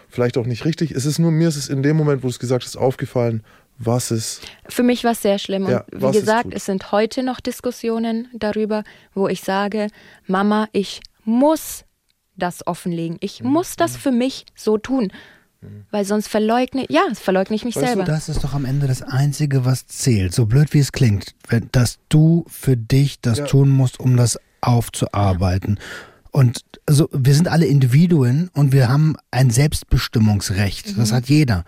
Vielleicht auch nicht richtig. Es ist nur, mir ist es in dem Moment, wo du es gesagt hast, aufgefallen, was es Für mich war es sehr schlimm. Ja, und wie es gesagt, tut. es sind heute noch Diskussionen darüber, wo ich sage, Mama, ich muss das offenlegen. Ich Mhm. muss das für mich so tun. Weil sonst verleugne, ja, verleugne ich mich Weißt du, selber. Das ist doch am Ende das Einzige, was zählt. So blöd wie es klingt, wenn, dass du für dich das Ja. tun musst, um das aufzuarbeiten. Und also, wir sind alle Individuen und wir haben ein Selbstbestimmungsrecht. Das hat jeder.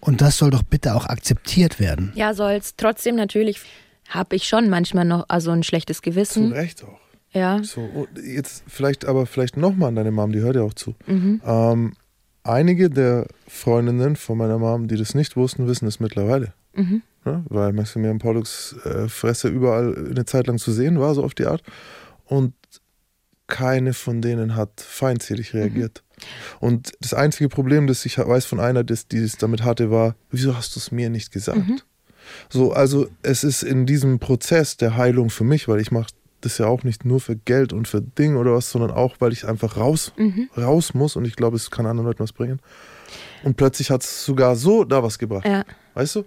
Und das soll doch bitte auch akzeptiert werden. ja, soll's. Trotzdem natürlich habe ich schon manchmal noch also ein schlechtes Zu Gewissen. Recht auch. Ja. So, jetzt vielleicht aber vielleicht nochmal an deine Mom, die hört ja auch zu. Mhm. Ähm, einige der Freundinnen von meiner Mom, die das nicht wussten, wissen es mittlerweile. Mhm. Ne? Weil Maximilian Pollux äh, Fresse überall eine Zeit lang zu sehen war, so auf die Art. Und keine von denen hat feindselig reagiert. Und das einzige Problem, das ich weiß von einer, das, die es damit hatte, war, wieso hast du es mir nicht gesagt? So, also es ist in diesem Prozess der Heilung für mich, weil ich mache das ja auch nicht nur für Geld und für Ding oder was, sondern auch, weil ich einfach raus, raus muss und ich glaube, es kann anderen Leuten was bringen. Und plötzlich hat es sogar so da was gebracht. Ja. Weißt du?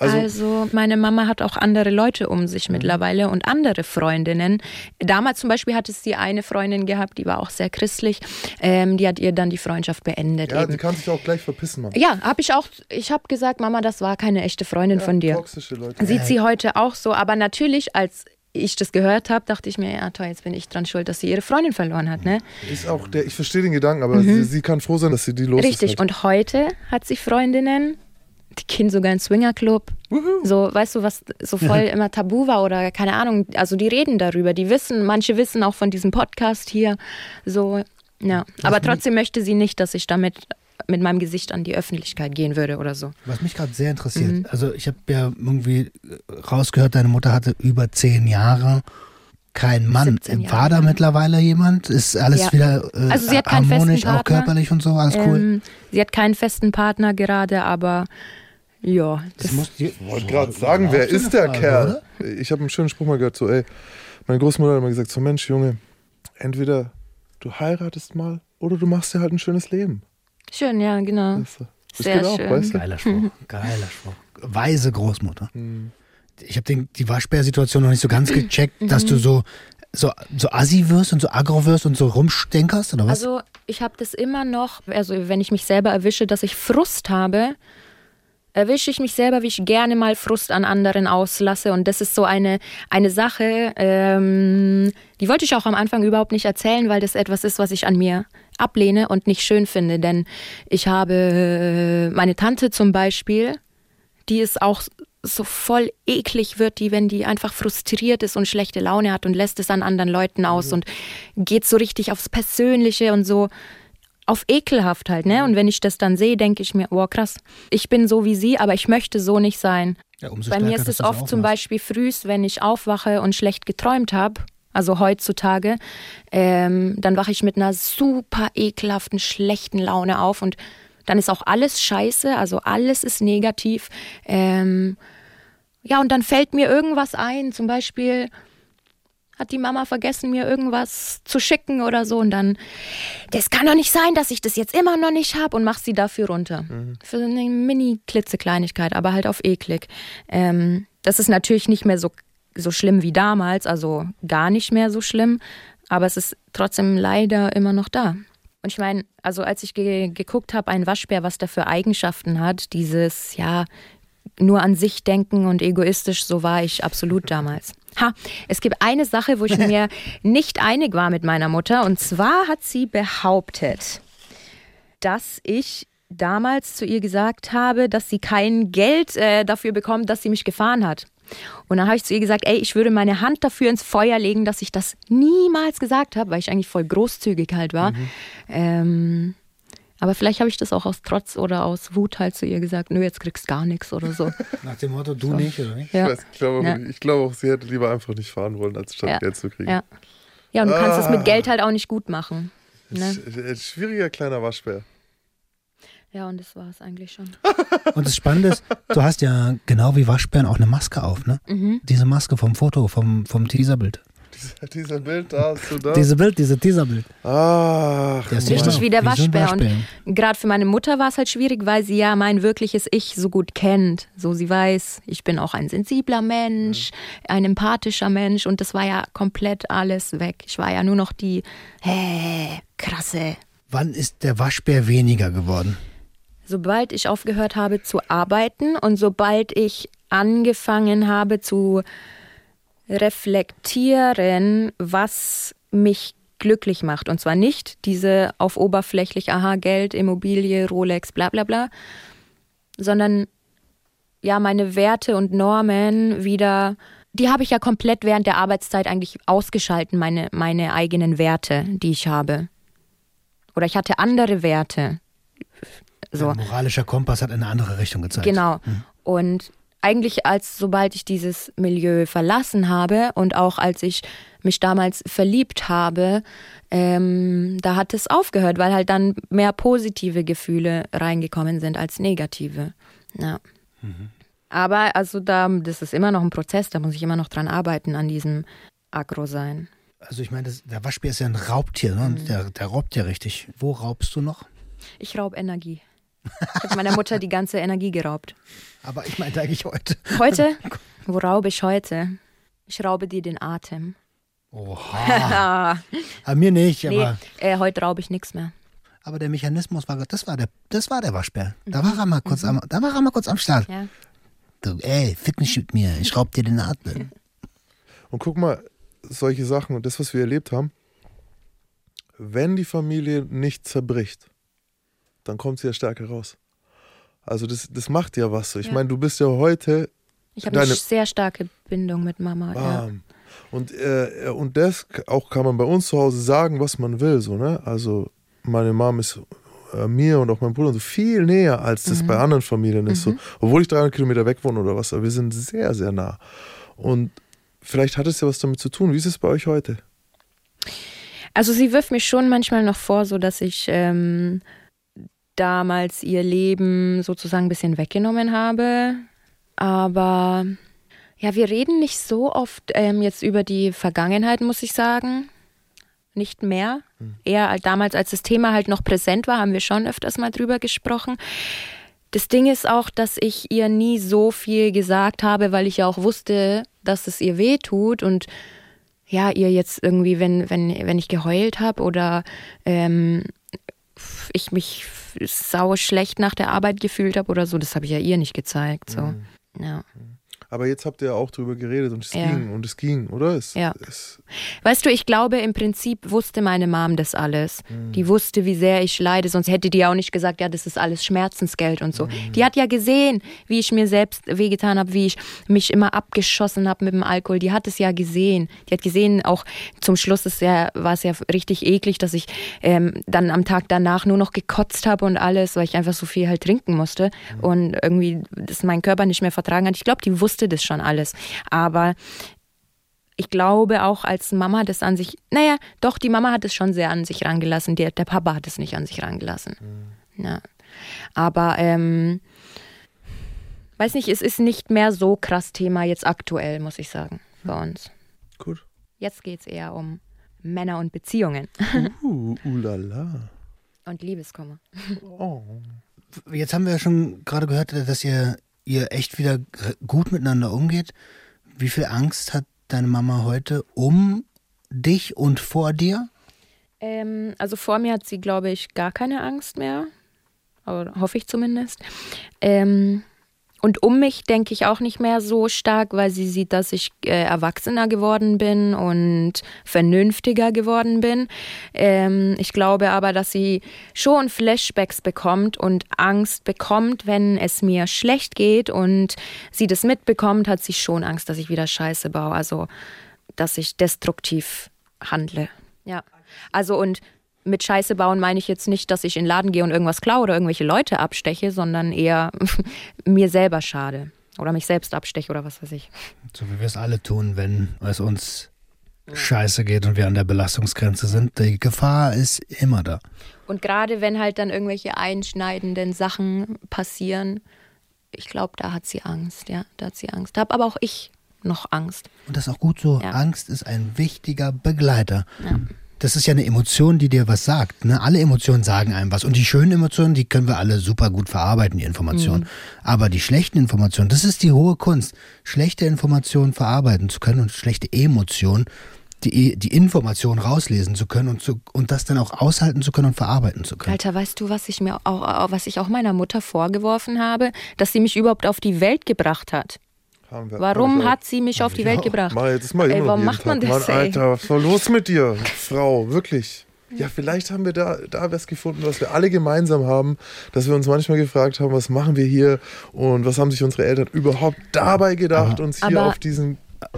Also, Also, meine Mama hat auch andere Leute um sich mittlerweile und andere Freundinnen. Damals zum Beispiel hat es die eine Freundin gehabt, die war auch sehr christlich. Ähm, die hat ihr dann die Freundschaft beendet. ja, eben. die kann sich auch gleich verpissen, Mann. Ja, habe ich auch. Ich habe gesagt, Mama, das war keine echte Freundin von dir. Toxische Leute. Sieht sie heute auch so. Aber natürlich, als ich das gehört habe, dachte ich mir, ja toll, jetzt bin ich dran schuld, dass sie ihre Freundin verloren hat. Ne? Ist auch der, ich verstehe den Gedanken, aber sie, sie kann froh sein, dass sie die los Mhm. Richtig. ist. Halt. Und heute hat sie Freundinnen, die gehen sogar in den Swingerclub. So, weißt du, was so voll immer tabu war oder keine Ahnung. Also die reden darüber, die wissen, manche wissen auch von diesem Podcast hier. So, ja. Aber trotzdem möchte sie nicht, dass ich damit mit meinem Gesicht an die Öffentlichkeit gehen würde oder so. Was mich gerade sehr interessiert, also ich habe ja irgendwie rausgehört, deine Mutter hatte über zehn Jahre keinen Mann. 17 Jahre. War da mittlerweile jemand? Ist alles Ja. wieder äh, Also sie hat keinen harmonisch, festen auch Partner. körperlich und so? Alles cool? Ähm, sie hat keinen festen Partner gerade, aber ja. das Das, Ich wollte gerade sagen, wer ist der Kerl? Ich habe einen schönen Spruch mal gehört, so, ey, meine Großmutter hat immer gesagt, so Mensch, Junge, entweder du heiratest mal oder du machst dir halt ein schönes Leben. Schön, ja, genau. Weißt du? Das Sehr geht auch, schön. weißt du? Geiler Spruch, geiler Spruch. Weise Großmutter. Hm. Ich habe die Waschbär-Situation noch nicht so ganz gecheckt, dass Mhm. du so, so, so assi wirst und so aggro wirst und so rumstenkerst, oder was? Also ich habe das immer noch, also wenn ich mich selber erwische, dass ich Frust habe, erwische ich mich selber, wie ich gerne mal Frust an anderen auslasse. Und das ist so eine, eine Sache, ähm, die wollte ich auch am Anfang überhaupt nicht erzählen, weil das etwas ist, was ich an mir ablehne und nicht schön finde. Denn ich habe äh, meine Tante zum Beispiel, die ist auch so voll eklig wird, die, wenn die einfach frustriert ist und schlechte Laune hat und lässt es an anderen Leuten aus und geht so richtig aufs Persönliche und so auf ekelhaft halt, ne? Und wenn ich das dann sehe, denke ich mir, wow, krass, ich bin so wie sie, aber ich möchte so nicht sein. ja, Bei mir stärker, ist dass es oft zum. Beispiel frühst, wenn ich aufwache und schlecht geträumt habe, also heutzutage, ähm, dann wache ich mit einer super ekelhaften, schlechten Laune auf und dann ist auch alles scheiße, also alles ist negativ. Ähm, ja, und dann fällt mir irgendwas ein, zum Beispiel hat die Mama vergessen, mir irgendwas zu schicken oder so und dann, das kann doch nicht sein, dass ich das jetzt immer noch nicht habe und mach sie dafür runter. Für eine mini klitzekleinigkeit, aber halt auf eklig. Ähm, das ist natürlich nicht mehr so, so schlimm wie damals, also gar nicht mehr so schlimm, aber es ist trotzdem leider immer noch da. Und ich meine, also als ich ge geguckt habe, ein Waschbär, was der für Eigenschaften hat, dieses, ja, nur an sich denken und egoistisch, so war ich absolut damals. Ha, es gibt eine Sache, wo ich mir nicht einig war mit meiner Mutter. Und zwar hat sie behauptet, dass ich damals zu ihr gesagt habe, dass sie kein Geld äh, dafür bekommt, dass sie mich gefahren hat. Und dann habe ich zu ihr gesagt, ey, ich würde meine Hand dafür ins Feuer legen, dass ich das niemals gesagt habe, weil ich eigentlich voll großzügig halt war. Ähm, aber vielleicht habe ich das auch aus Trotz oder aus Wut halt zu ihr gesagt, nö, jetzt kriegst gar nichts oder so. Nach dem Motto, du nicht, oder nicht? Ja. Ich, weiß, ich, glaube, Ja. ich glaube auch, sie hätte lieber einfach nicht fahren wollen, als statt Ja. Geld zu kriegen. Ja. Ja, und du kannst es Ah. mit Geld halt auch nicht gut machen. Ne? Ein schwieriger kleiner Waschbär. Ja, und das war es eigentlich schon. Und das Spannende ist, du hast ja genau wie Waschbären auch eine Maske auf, ne? Mhm. Diese Maske vom Foto, vom, vom Teaserbild. Dieser, dieser Bild da, hast du da? Diese Bild, diese Teaserbild. Ach, Der ist Richtig wie der so ein Waschbär. Waschbär. Und gerade für meine Mutter war es halt schwierig, weil sie ja mein wirkliches Ich so gut kennt. So sie weiß, ich bin auch ein sensibler Mensch, ein empathischer Mensch und das war ja komplett alles weg. Ich war ja nur noch die hä, krasse. Wann ist der Waschbär weniger geworden? Sobald ich aufgehört habe zu arbeiten und sobald ich angefangen habe zu reflektieren, was mich glücklich macht. Und zwar nicht diese auf oberflächlich, aha, Geld, Immobilie, Rolex, bla bla bla, sondern ja, meine Werte und Normen wieder, die habe ich ja komplett während der Arbeitszeit eigentlich ausgeschalten, meine, meine eigenen Werte, die ich habe. Oder ich hatte andere Werte. So. Ein moralischer Kompass hat in eine andere Richtung gezeigt. Genau. Mhm. Und eigentlich als sobald ich dieses Milieu verlassen habe und auch als ich mich damals verliebt habe, ähm, da hat es aufgehört, weil halt dann mehr positive Gefühle reingekommen sind als negative. Ja. Mhm. Aber also da, das ist immer noch ein Prozess, da muss ich immer noch dran arbeiten, an diesem Agro-Sein. Also ich meine, der Waschbär ist ja ein Raubtier, ne? Mhm. Der, der raubt ja richtig. Wo raubst du noch? Ich raub Energie. Ich habe meiner Mutter die ganze Energie geraubt. Aber ich meinte eigentlich heute. Heute? Wo raube ich heute? Ich raube dir den Atem. Oha. aber mir nicht, aber. Nee, äh, heute raube ich nichts mehr. Aber der Mechanismus war, das war der, das war der Waschbär. Da war er mal kurz, mhm. am, da war er mal kurz am Start. Ja. Du, ey, fick nicht mit mir, ich raub dir den Atem. Und guck mal, solche Sachen und das, was wir erlebt haben, wenn die Familie nicht zerbricht, dann kommt sie ja stärker raus. Also das, das macht ja was. Ich ja. meine, du bist ja heute. Ich habe eine sehr starke Bindung mit Mama. Ja. Und, äh, und das auch kann man bei uns zu Hause sagen, was man will. So, ne? Also meine Mom ist äh, mir und auch meinem Bruder so viel näher, als das mhm. bei anderen Familien ist. Mhm. So, obwohl ich 300 Kilometer weg wohne oder was, aber wir sind sehr, sehr nah. Und vielleicht hat es ja was damit zu tun. Wie ist es bei euch heute? Also sie wirft mich schon manchmal noch vor, so dass ich ähm, damals ihr Leben sozusagen ein bisschen weggenommen habe. Aber ja, wir reden nicht so oft ähm, jetzt über die Vergangenheit, muss ich sagen. Nicht mehr. Hm. Eher damals, als das Thema halt noch präsent war, haben wir schon öfters mal drüber gesprochen. Das Ding ist auch, dass ich ihr nie so viel gesagt habe, weil ich ja auch wusste, dass es ihr weh tut und ja, ihr jetzt irgendwie, wenn, wenn, wenn ich geheult habe oder ähm, ich mich sau schlecht nach der Arbeit gefühlt habe oder so, das habe ich ja ihr nicht gezeigt. So. Mhm. Ja. Aber jetzt habt ihr auch drüber geredet und es ja. ging und es ging, oder? Es, ja. Es weißt du, ich glaube, im Prinzip wusste meine Mom das alles. Mhm. Die wusste, wie sehr ich leide, sonst hätte die auch nicht gesagt, ja, das ist alles Schmerzensgeld und so. Mhm. Die hat ja gesehen, wie ich mir selbst wehgetan habe, wie ich mich immer abgeschossen habe mit dem Alkohol. Die hat es ja gesehen. Die hat gesehen, auch zum Schluss ist ja, war es ja richtig eklig, dass ich ähm, dann am Tag danach nur noch gekotzt habe und alles, weil ich einfach so viel halt trinken musste mhm. und irgendwie das mein Körper nicht mehr vertragen hat. Ich glaube, die wusste wusste das schon alles. Aber ich glaube auch als Mama das an sich, naja, doch, die Mama hat es schon sehr an sich rangelassen, der, der Papa hat es nicht an sich rangelassen. Mhm. Ja. Aber, ähm, weiß nicht, es ist nicht mehr so krass Thema jetzt aktuell, muss ich sagen, bei uns. Gut. Jetzt geht es eher um Männer und Beziehungen. Uh, ulala. Und Liebeskummer. Oh. Jetzt haben wir ja schon gerade gehört, dass ihr ihr echt wieder gut miteinander umgeht. Wie viel Angst hat deine Mama heute um dich und vor dir? Ähm, also vor mir hat sie, glaube ich, gar keine Angst mehr. Aber hoffe ich zumindest. Ähm, und um mich denke ich auch nicht mehr so stark, weil sie sieht, dass ich äh, erwachsener geworden bin und vernünftiger geworden bin. Ähm, ich glaube aber, dass sie schon Flashbacks bekommt und Angst bekommt, wenn es mir schlecht geht und sie das mitbekommt, hat sie schon Angst, dass ich wieder Scheiße baue. Also, dass ich destruktiv handle. Ja. Also und mit Scheiße bauen meine ich jetzt nicht, dass ich in den Laden gehe und irgendwas klaue oder irgendwelche Leute absteche, sondern eher mir selber schade. Oder mich selbst absteche oder was weiß ich. So wie wir es alle tun, wenn es uns scheiße geht und wir an der Belastungsgrenze sind. Die Gefahr ist immer da. Und gerade wenn halt dann irgendwelche einschneidenden Sachen passieren, ich glaube, da hat sie Angst, ja, da hat sie Angst. Da habe aber auch ich noch Angst. Und das ist auch gut so. Ja. Angst ist ein wichtiger Begleiter. Ja das ist ja eine Emotion, die dir was sagt. Ne? Alle Emotionen sagen einem was. Und die schönen Emotionen, die können wir alle super gut verarbeiten, die Informationen. Mhm. Aber die schlechten Informationen, das ist die hohe Kunst. Schlechte Informationen verarbeiten zu können und schlechte Emotionen die, die Information rauslesen zu können und, zu, und das dann auch aushalten zu können und verarbeiten zu können. Alter, weißt du, was ich mir auch, was ich auch meiner Mutter vorgeworfen habe, dass sie mich überhaupt auf die Welt gebracht hat. Wir- Warum hat sie mich auf die Welt gebracht? Mal, das mal Ey, warum macht man Tag. das, Mann? Alter, was war los mit dir, Frau? Wirklich. Ja, vielleicht haben wir da, da was gefunden, was wir alle gemeinsam haben, dass wir uns manchmal gefragt haben, was machen wir hier und was haben sich unsere Eltern überhaupt dabei gedacht, uns hier Aber- auf diesen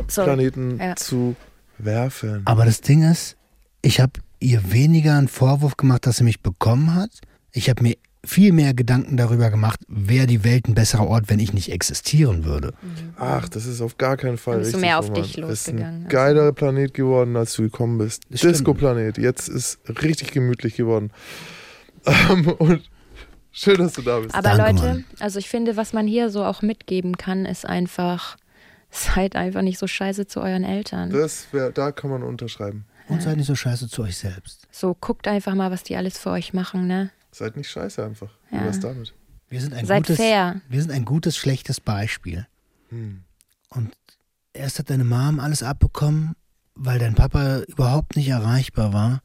Sorry. Planeten Ja. zu werfen. Aber das Ding ist, ich habe ihr weniger einen Vorwurf gemacht, dass sie mich bekommen hat. Ich habe mir viel mehr Gedanken darüber gemacht, wäre die Welt ein besserer Ort, wenn ich nicht existieren würde. Ach, das ist auf gar keinen Fall Dann bist du richtig. mehr auf Roman. dich Es ist losgegangen, ein also. geilerer Planet geworden, als du gekommen bist. Disco-Planet. Jetzt ist richtig gemütlich geworden. Ähm, und schön, dass du da bist. Aber Danke, Leute, Mann. also ich finde, was man hier so auch mitgeben kann, ist einfach, seid einfach nicht so scheiße zu euren Eltern. Das wär, da kann man unterschreiben. Und seid nicht so scheiße zu euch selbst. So, guckt einfach mal, was die alles für euch machen, ne? Seid nicht scheiße einfach. Ja. Wie wär's damit? Wir sind ein Seid gutes, fair. Wir sind ein gutes, schlechtes Beispiel. Hm. Und erst hat deine Mom alles abbekommen, weil dein Papa überhaupt nicht erreichbar war.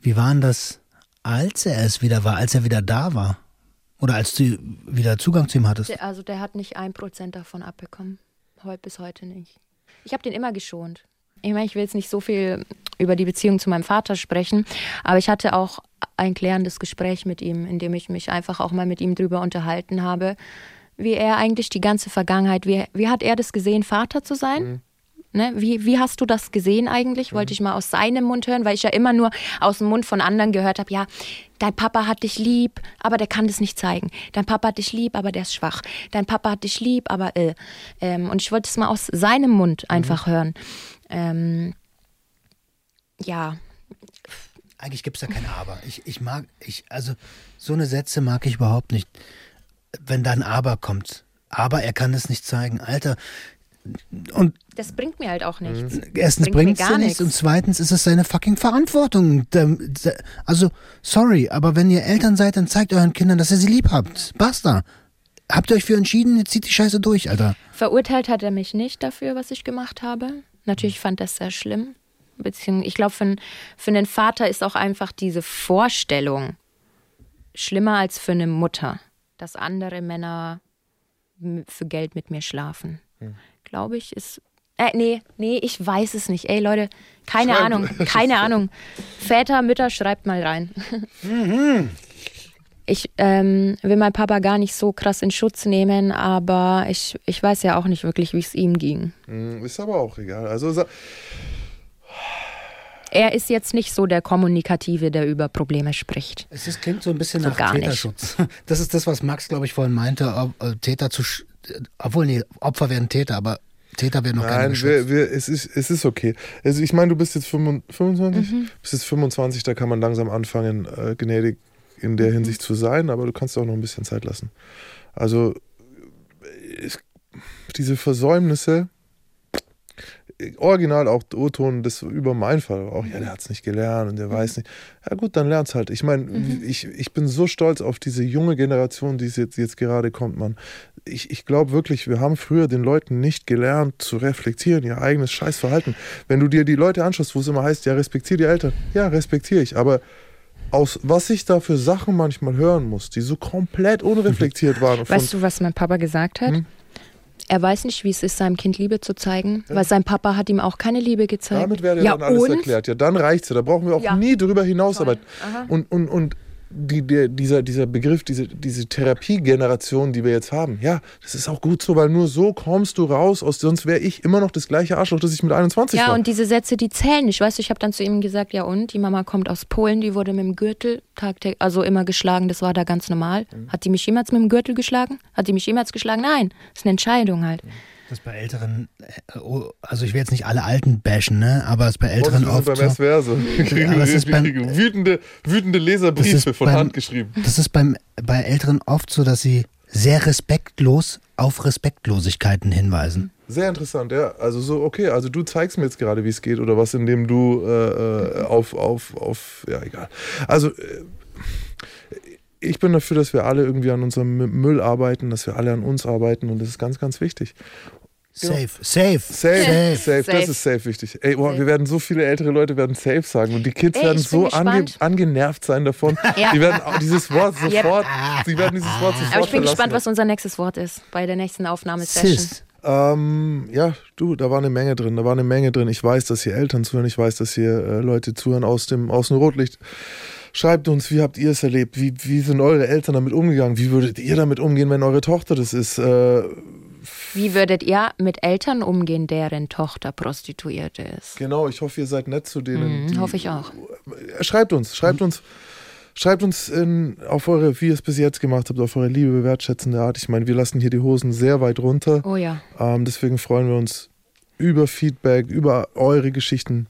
Wie war denn das, als er es wieder war, als er wieder da war? Oder als du wieder Zugang zu ihm hattest? Also der hat nicht ein Prozent davon abbekommen. Heute bis heute nicht. Ich habe den immer geschont. Ich meine, ich will jetzt nicht so viel über die Beziehung zu meinem Vater sprechen, aber ich hatte auch ein klärendes Gespräch mit ihm, in dem ich mich einfach auch mal mit ihm drüber unterhalten habe, wie er eigentlich die ganze Vergangenheit, wie, wie hat er das gesehen, Vater zu sein? Ne? Wie, wie hast du das gesehen eigentlich? Wollte ich mal aus seinem Mund hören, weil ich ja immer nur aus dem Mund von anderen gehört habe, ja, dein Papa hat dich lieb, aber der kann das nicht zeigen. Dein Papa hat dich lieb, aber der ist schwach. Dein Papa hat dich lieb, aber äh. Ähm, und ich wollte es mal aus seinem Mund einfach hören. Ähm, ja, Eigentlich gibt es da kein Aber. Ich, ich mag, ich, also so eine Sätze mag ich überhaupt nicht. Wenn da ein Aber kommt. Aber er kann es nicht zeigen. Alter. Und das bringt mir halt auch nichts. erstens Bringt es nichts und zweitens ist es seine fucking Verantwortung. Also, sorry, aber wenn ihr Eltern seid, dann zeigt euren Kindern, dass ihr sie lieb habt. Basta. Habt ihr euch für entschieden, jetzt zieht die Scheiße durch, Alter. Verurteilt hat er mich nicht dafür, was ich gemacht habe. Natürlich fand es sehr schlimm. Beziehung, ich glaube, für, einen- für einen Vater ist auch einfach diese Vorstellung schlimmer als für eine Mutter, dass andere Männer für Geld mit mir schlafen. Glaube ich, ist. Äh, nee, nee, ich weiß es nicht. Ey, Leute, keine Schreibt. Ahnung, keine Ahnung. Väter, Mütter, schreibt mal rein. Ich ähm, will meinen Papa gar nicht so krass in Schutz nehmen, aber ich, ich weiß ja auch nicht wirklich, wie es ihm ging. Hm, Ist aber auch egal. Also Er ist jetzt nicht so der Kommunikative, der über Probleme spricht. Es ist, klingt so ein bisschen So nach gar nicht. Täterschutz. Das ist das, was Max, glaube ich, vorhin meinte. Ob, äh, Täter zu. sch- äh, Obwohl, nee, Opfer werden Täter, aber Täter werden noch keine Nein, wir, wir, es, ist, es ist okay. Also ich meine, du bist jetzt 25, 25? Mhm. bist jetzt 25, da kann man langsam anfangen, äh, gnädig in Mhm. der Hinsicht zu sein, aber du kannst auch noch ein bisschen Zeit lassen. Also es, diese Versäumnisse, original auch O-Ton, das über meinen Fall auch, ja, der hat es nicht gelernt und der weiß nicht. Ja gut, dann lern's halt. Ich meine, ich, ich bin so stolz auf diese junge Generation, die es jetzt, jetzt gerade kommt, Mann. Ich, ich glaube wirklich, wir haben früher den Leuten nicht gelernt zu reflektieren, ihr eigenes Scheißverhalten. Wenn du dir die Leute anschaust, wo es immer heißt, ja, respektiere die Eltern. Ja, respektiere ich, aber aus was ich da für Sachen manchmal hören muss, die so komplett unreflektiert waren. Weißt du, was mein Papa gesagt hat? Hm? Er weiß nicht, wie es ist, seinem Kind Liebe zu zeigen, weil sein Papa hat ihm auch keine Liebe gezeigt. damit wäre ja, dann alles und? erklärt. Ja, dann reicht's ja. Da brauchen wir auch Ja. nie drüber hinausarbeiten. Und, und, und die, der, dieser, dieser Begriff, diese, diese Therapiegeneration, die wir jetzt haben, ja, das ist auch gut so, weil nur so kommst du raus, aus, sonst wäre ich immer noch das gleiche Arschloch, das ich mit 21 Ja, war. und diese Sätze, die zählen nicht. Weißt du, ich habe dann zu ihm gesagt, ja und? Die Mama kommt aus Polen, die wurde mit dem Gürtel tagtäglich, also immer geschlagen, das war da ganz normal. Mhm. Hat die mich jemals mit dem Gürtel geschlagen? Hat die mich jemals geschlagen? Nein, das ist eine Entscheidung halt. Das ist bei Älteren, äh, oh, also ich will jetzt nicht alle Alten bashen, ne? aber es ist bei Älteren sind oft beim so, Aber es ist beim- wütende, wütende Leserbriefe von beim- Hand geschrieben. das ist beim, bei Älteren oft so, dass sie sehr respektlos auf Respektlosigkeiten hinweisen. Sehr interessant, ja. Also so, okay, also du zeigst mir jetzt gerade, wie es geht oder was, indem du äh, äh, auf, auf, auf, ja, egal. Also äh, ich bin dafür, dass wir alle irgendwie an unserem Mü- Müll arbeiten, dass wir alle an uns arbeiten und das ist ganz, ganz wichtig. Safe, safe, Safe, safe, Safe. das ist safe wichtig. Ey, boah, wir werden so viele ältere Leute werden safe sagen und die Kids Ey, werden so ange angenervt sein davon. Ja. Die werden auch dieses Wort Yep. sofort, sie werden dieses Wort sofort Aber ich bin gespannt, was unser nächstes Wort ist bei der nächsten Aufnahmesession. Sis. Ähm, ja, du, da war eine Menge drin, da war eine Menge drin. Ich weiß, dass hier Eltern zuhören, ich weiß, dass hier äh, Leute zuhören aus dem, aus dem Rotlicht. Schreibt uns, wie habt ihr es erlebt? Wie, wie sind eure Eltern damit umgegangen? Wie würdet ihr damit umgehen, wenn eure Tochter das ist? Äh, Wie würdet ihr mit Eltern umgehen, deren Tochter Prostituierte ist? genau, ich hoffe, ihr seid nett zu denen. Mhm, hoffe ich auch. Äh, Schreibt uns, schreibt uns, schreibt uns in, auf eure, wie ihr es bis jetzt gemacht habt, auf eure liebe, wertschätzende Art. Ich meine, wir lassen hier die Hosen sehr weit runter. Oh ja. Ähm, deswegen freuen wir uns über Feedback, über eure Geschichten.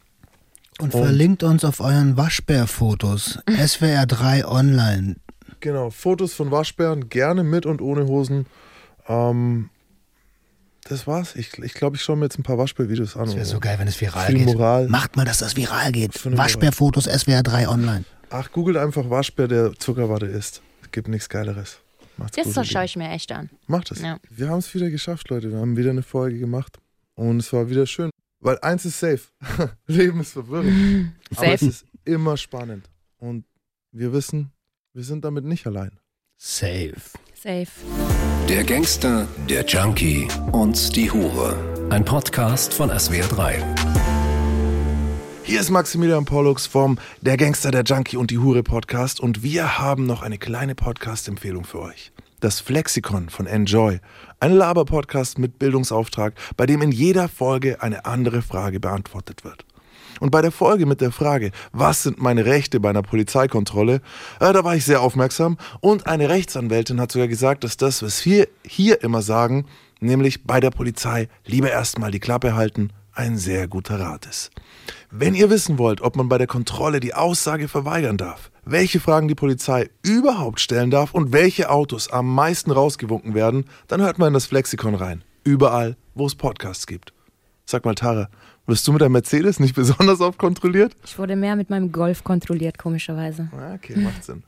Und Und- verlinkt uns auf euren Waschbär-Fotos. SWR3 online. Genau, Fotos von Waschbären, gerne mit und ohne Hosen. Ähm, das war's. Ich ich, glaube, ich schaue mir jetzt ein paar Waschbär-Videos an. Das wäre so geil, wenn es viral Viel geht. Moral. Macht mal, dass das viral geht. Waschbär-Fotos SWR3 online. Ach, googelt einfach Waschbär, der Zuckerwatte isst. Es gibt nichts Geileres. Macht's Das schaue ich mir echt an. Macht es. Ja. Wir haben es wieder geschafft, Leute. Wir haben wieder eine Folge gemacht. Und es war wieder schön. Weil eins ist safe. Leben ist verwirrend. Aber es Safe. ist immer spannend. Und wir wissen, wir sind damit nicht allein. Safe. Safe. Der Gangster, der Junkie und die Hure. Ein Podcast von SWR3. Hier ist Maximilian Pollux vom Der Gangster, der Junkie und die Hure Podcast und wir haben noch eine kleine Podcast-Empfehlung für euch. Das Flexikon von Enjoy. Ein Laber-Podcast mit Bildungsauftrag, bei dem in jeder Folge eine andere Frage beantwortet wird. Und bei der Folge mit der Frage, was sind meine Rechte bei einer Polizeikontrolle, äh, da war ich sehr aufmerksam und eine Rechtsanwältin hat sogar gesagt, dass das, was wir hier immer sagen, nämlich bei der Polizei lieber erstmal die Klappe halten, ein sehr guter Rat ist. Wenn ihr wissen wollt, ob man bei der Kontrolle die Aussage verweigern darf, welche Fragen die Polizei überhaupt stellen darf und welche Autos am meisten rausgewunken werden, dann hört mal in das Flexikon rein. Überall, wo es Podcasts gibt. Sag mal, Tara, wirst du mit deinem Mercedes nicht besonders oft kontrolliert? Ich wurde mehr mit meinem Golf kontrolliert, komischerweise. Okay, macht Sinn.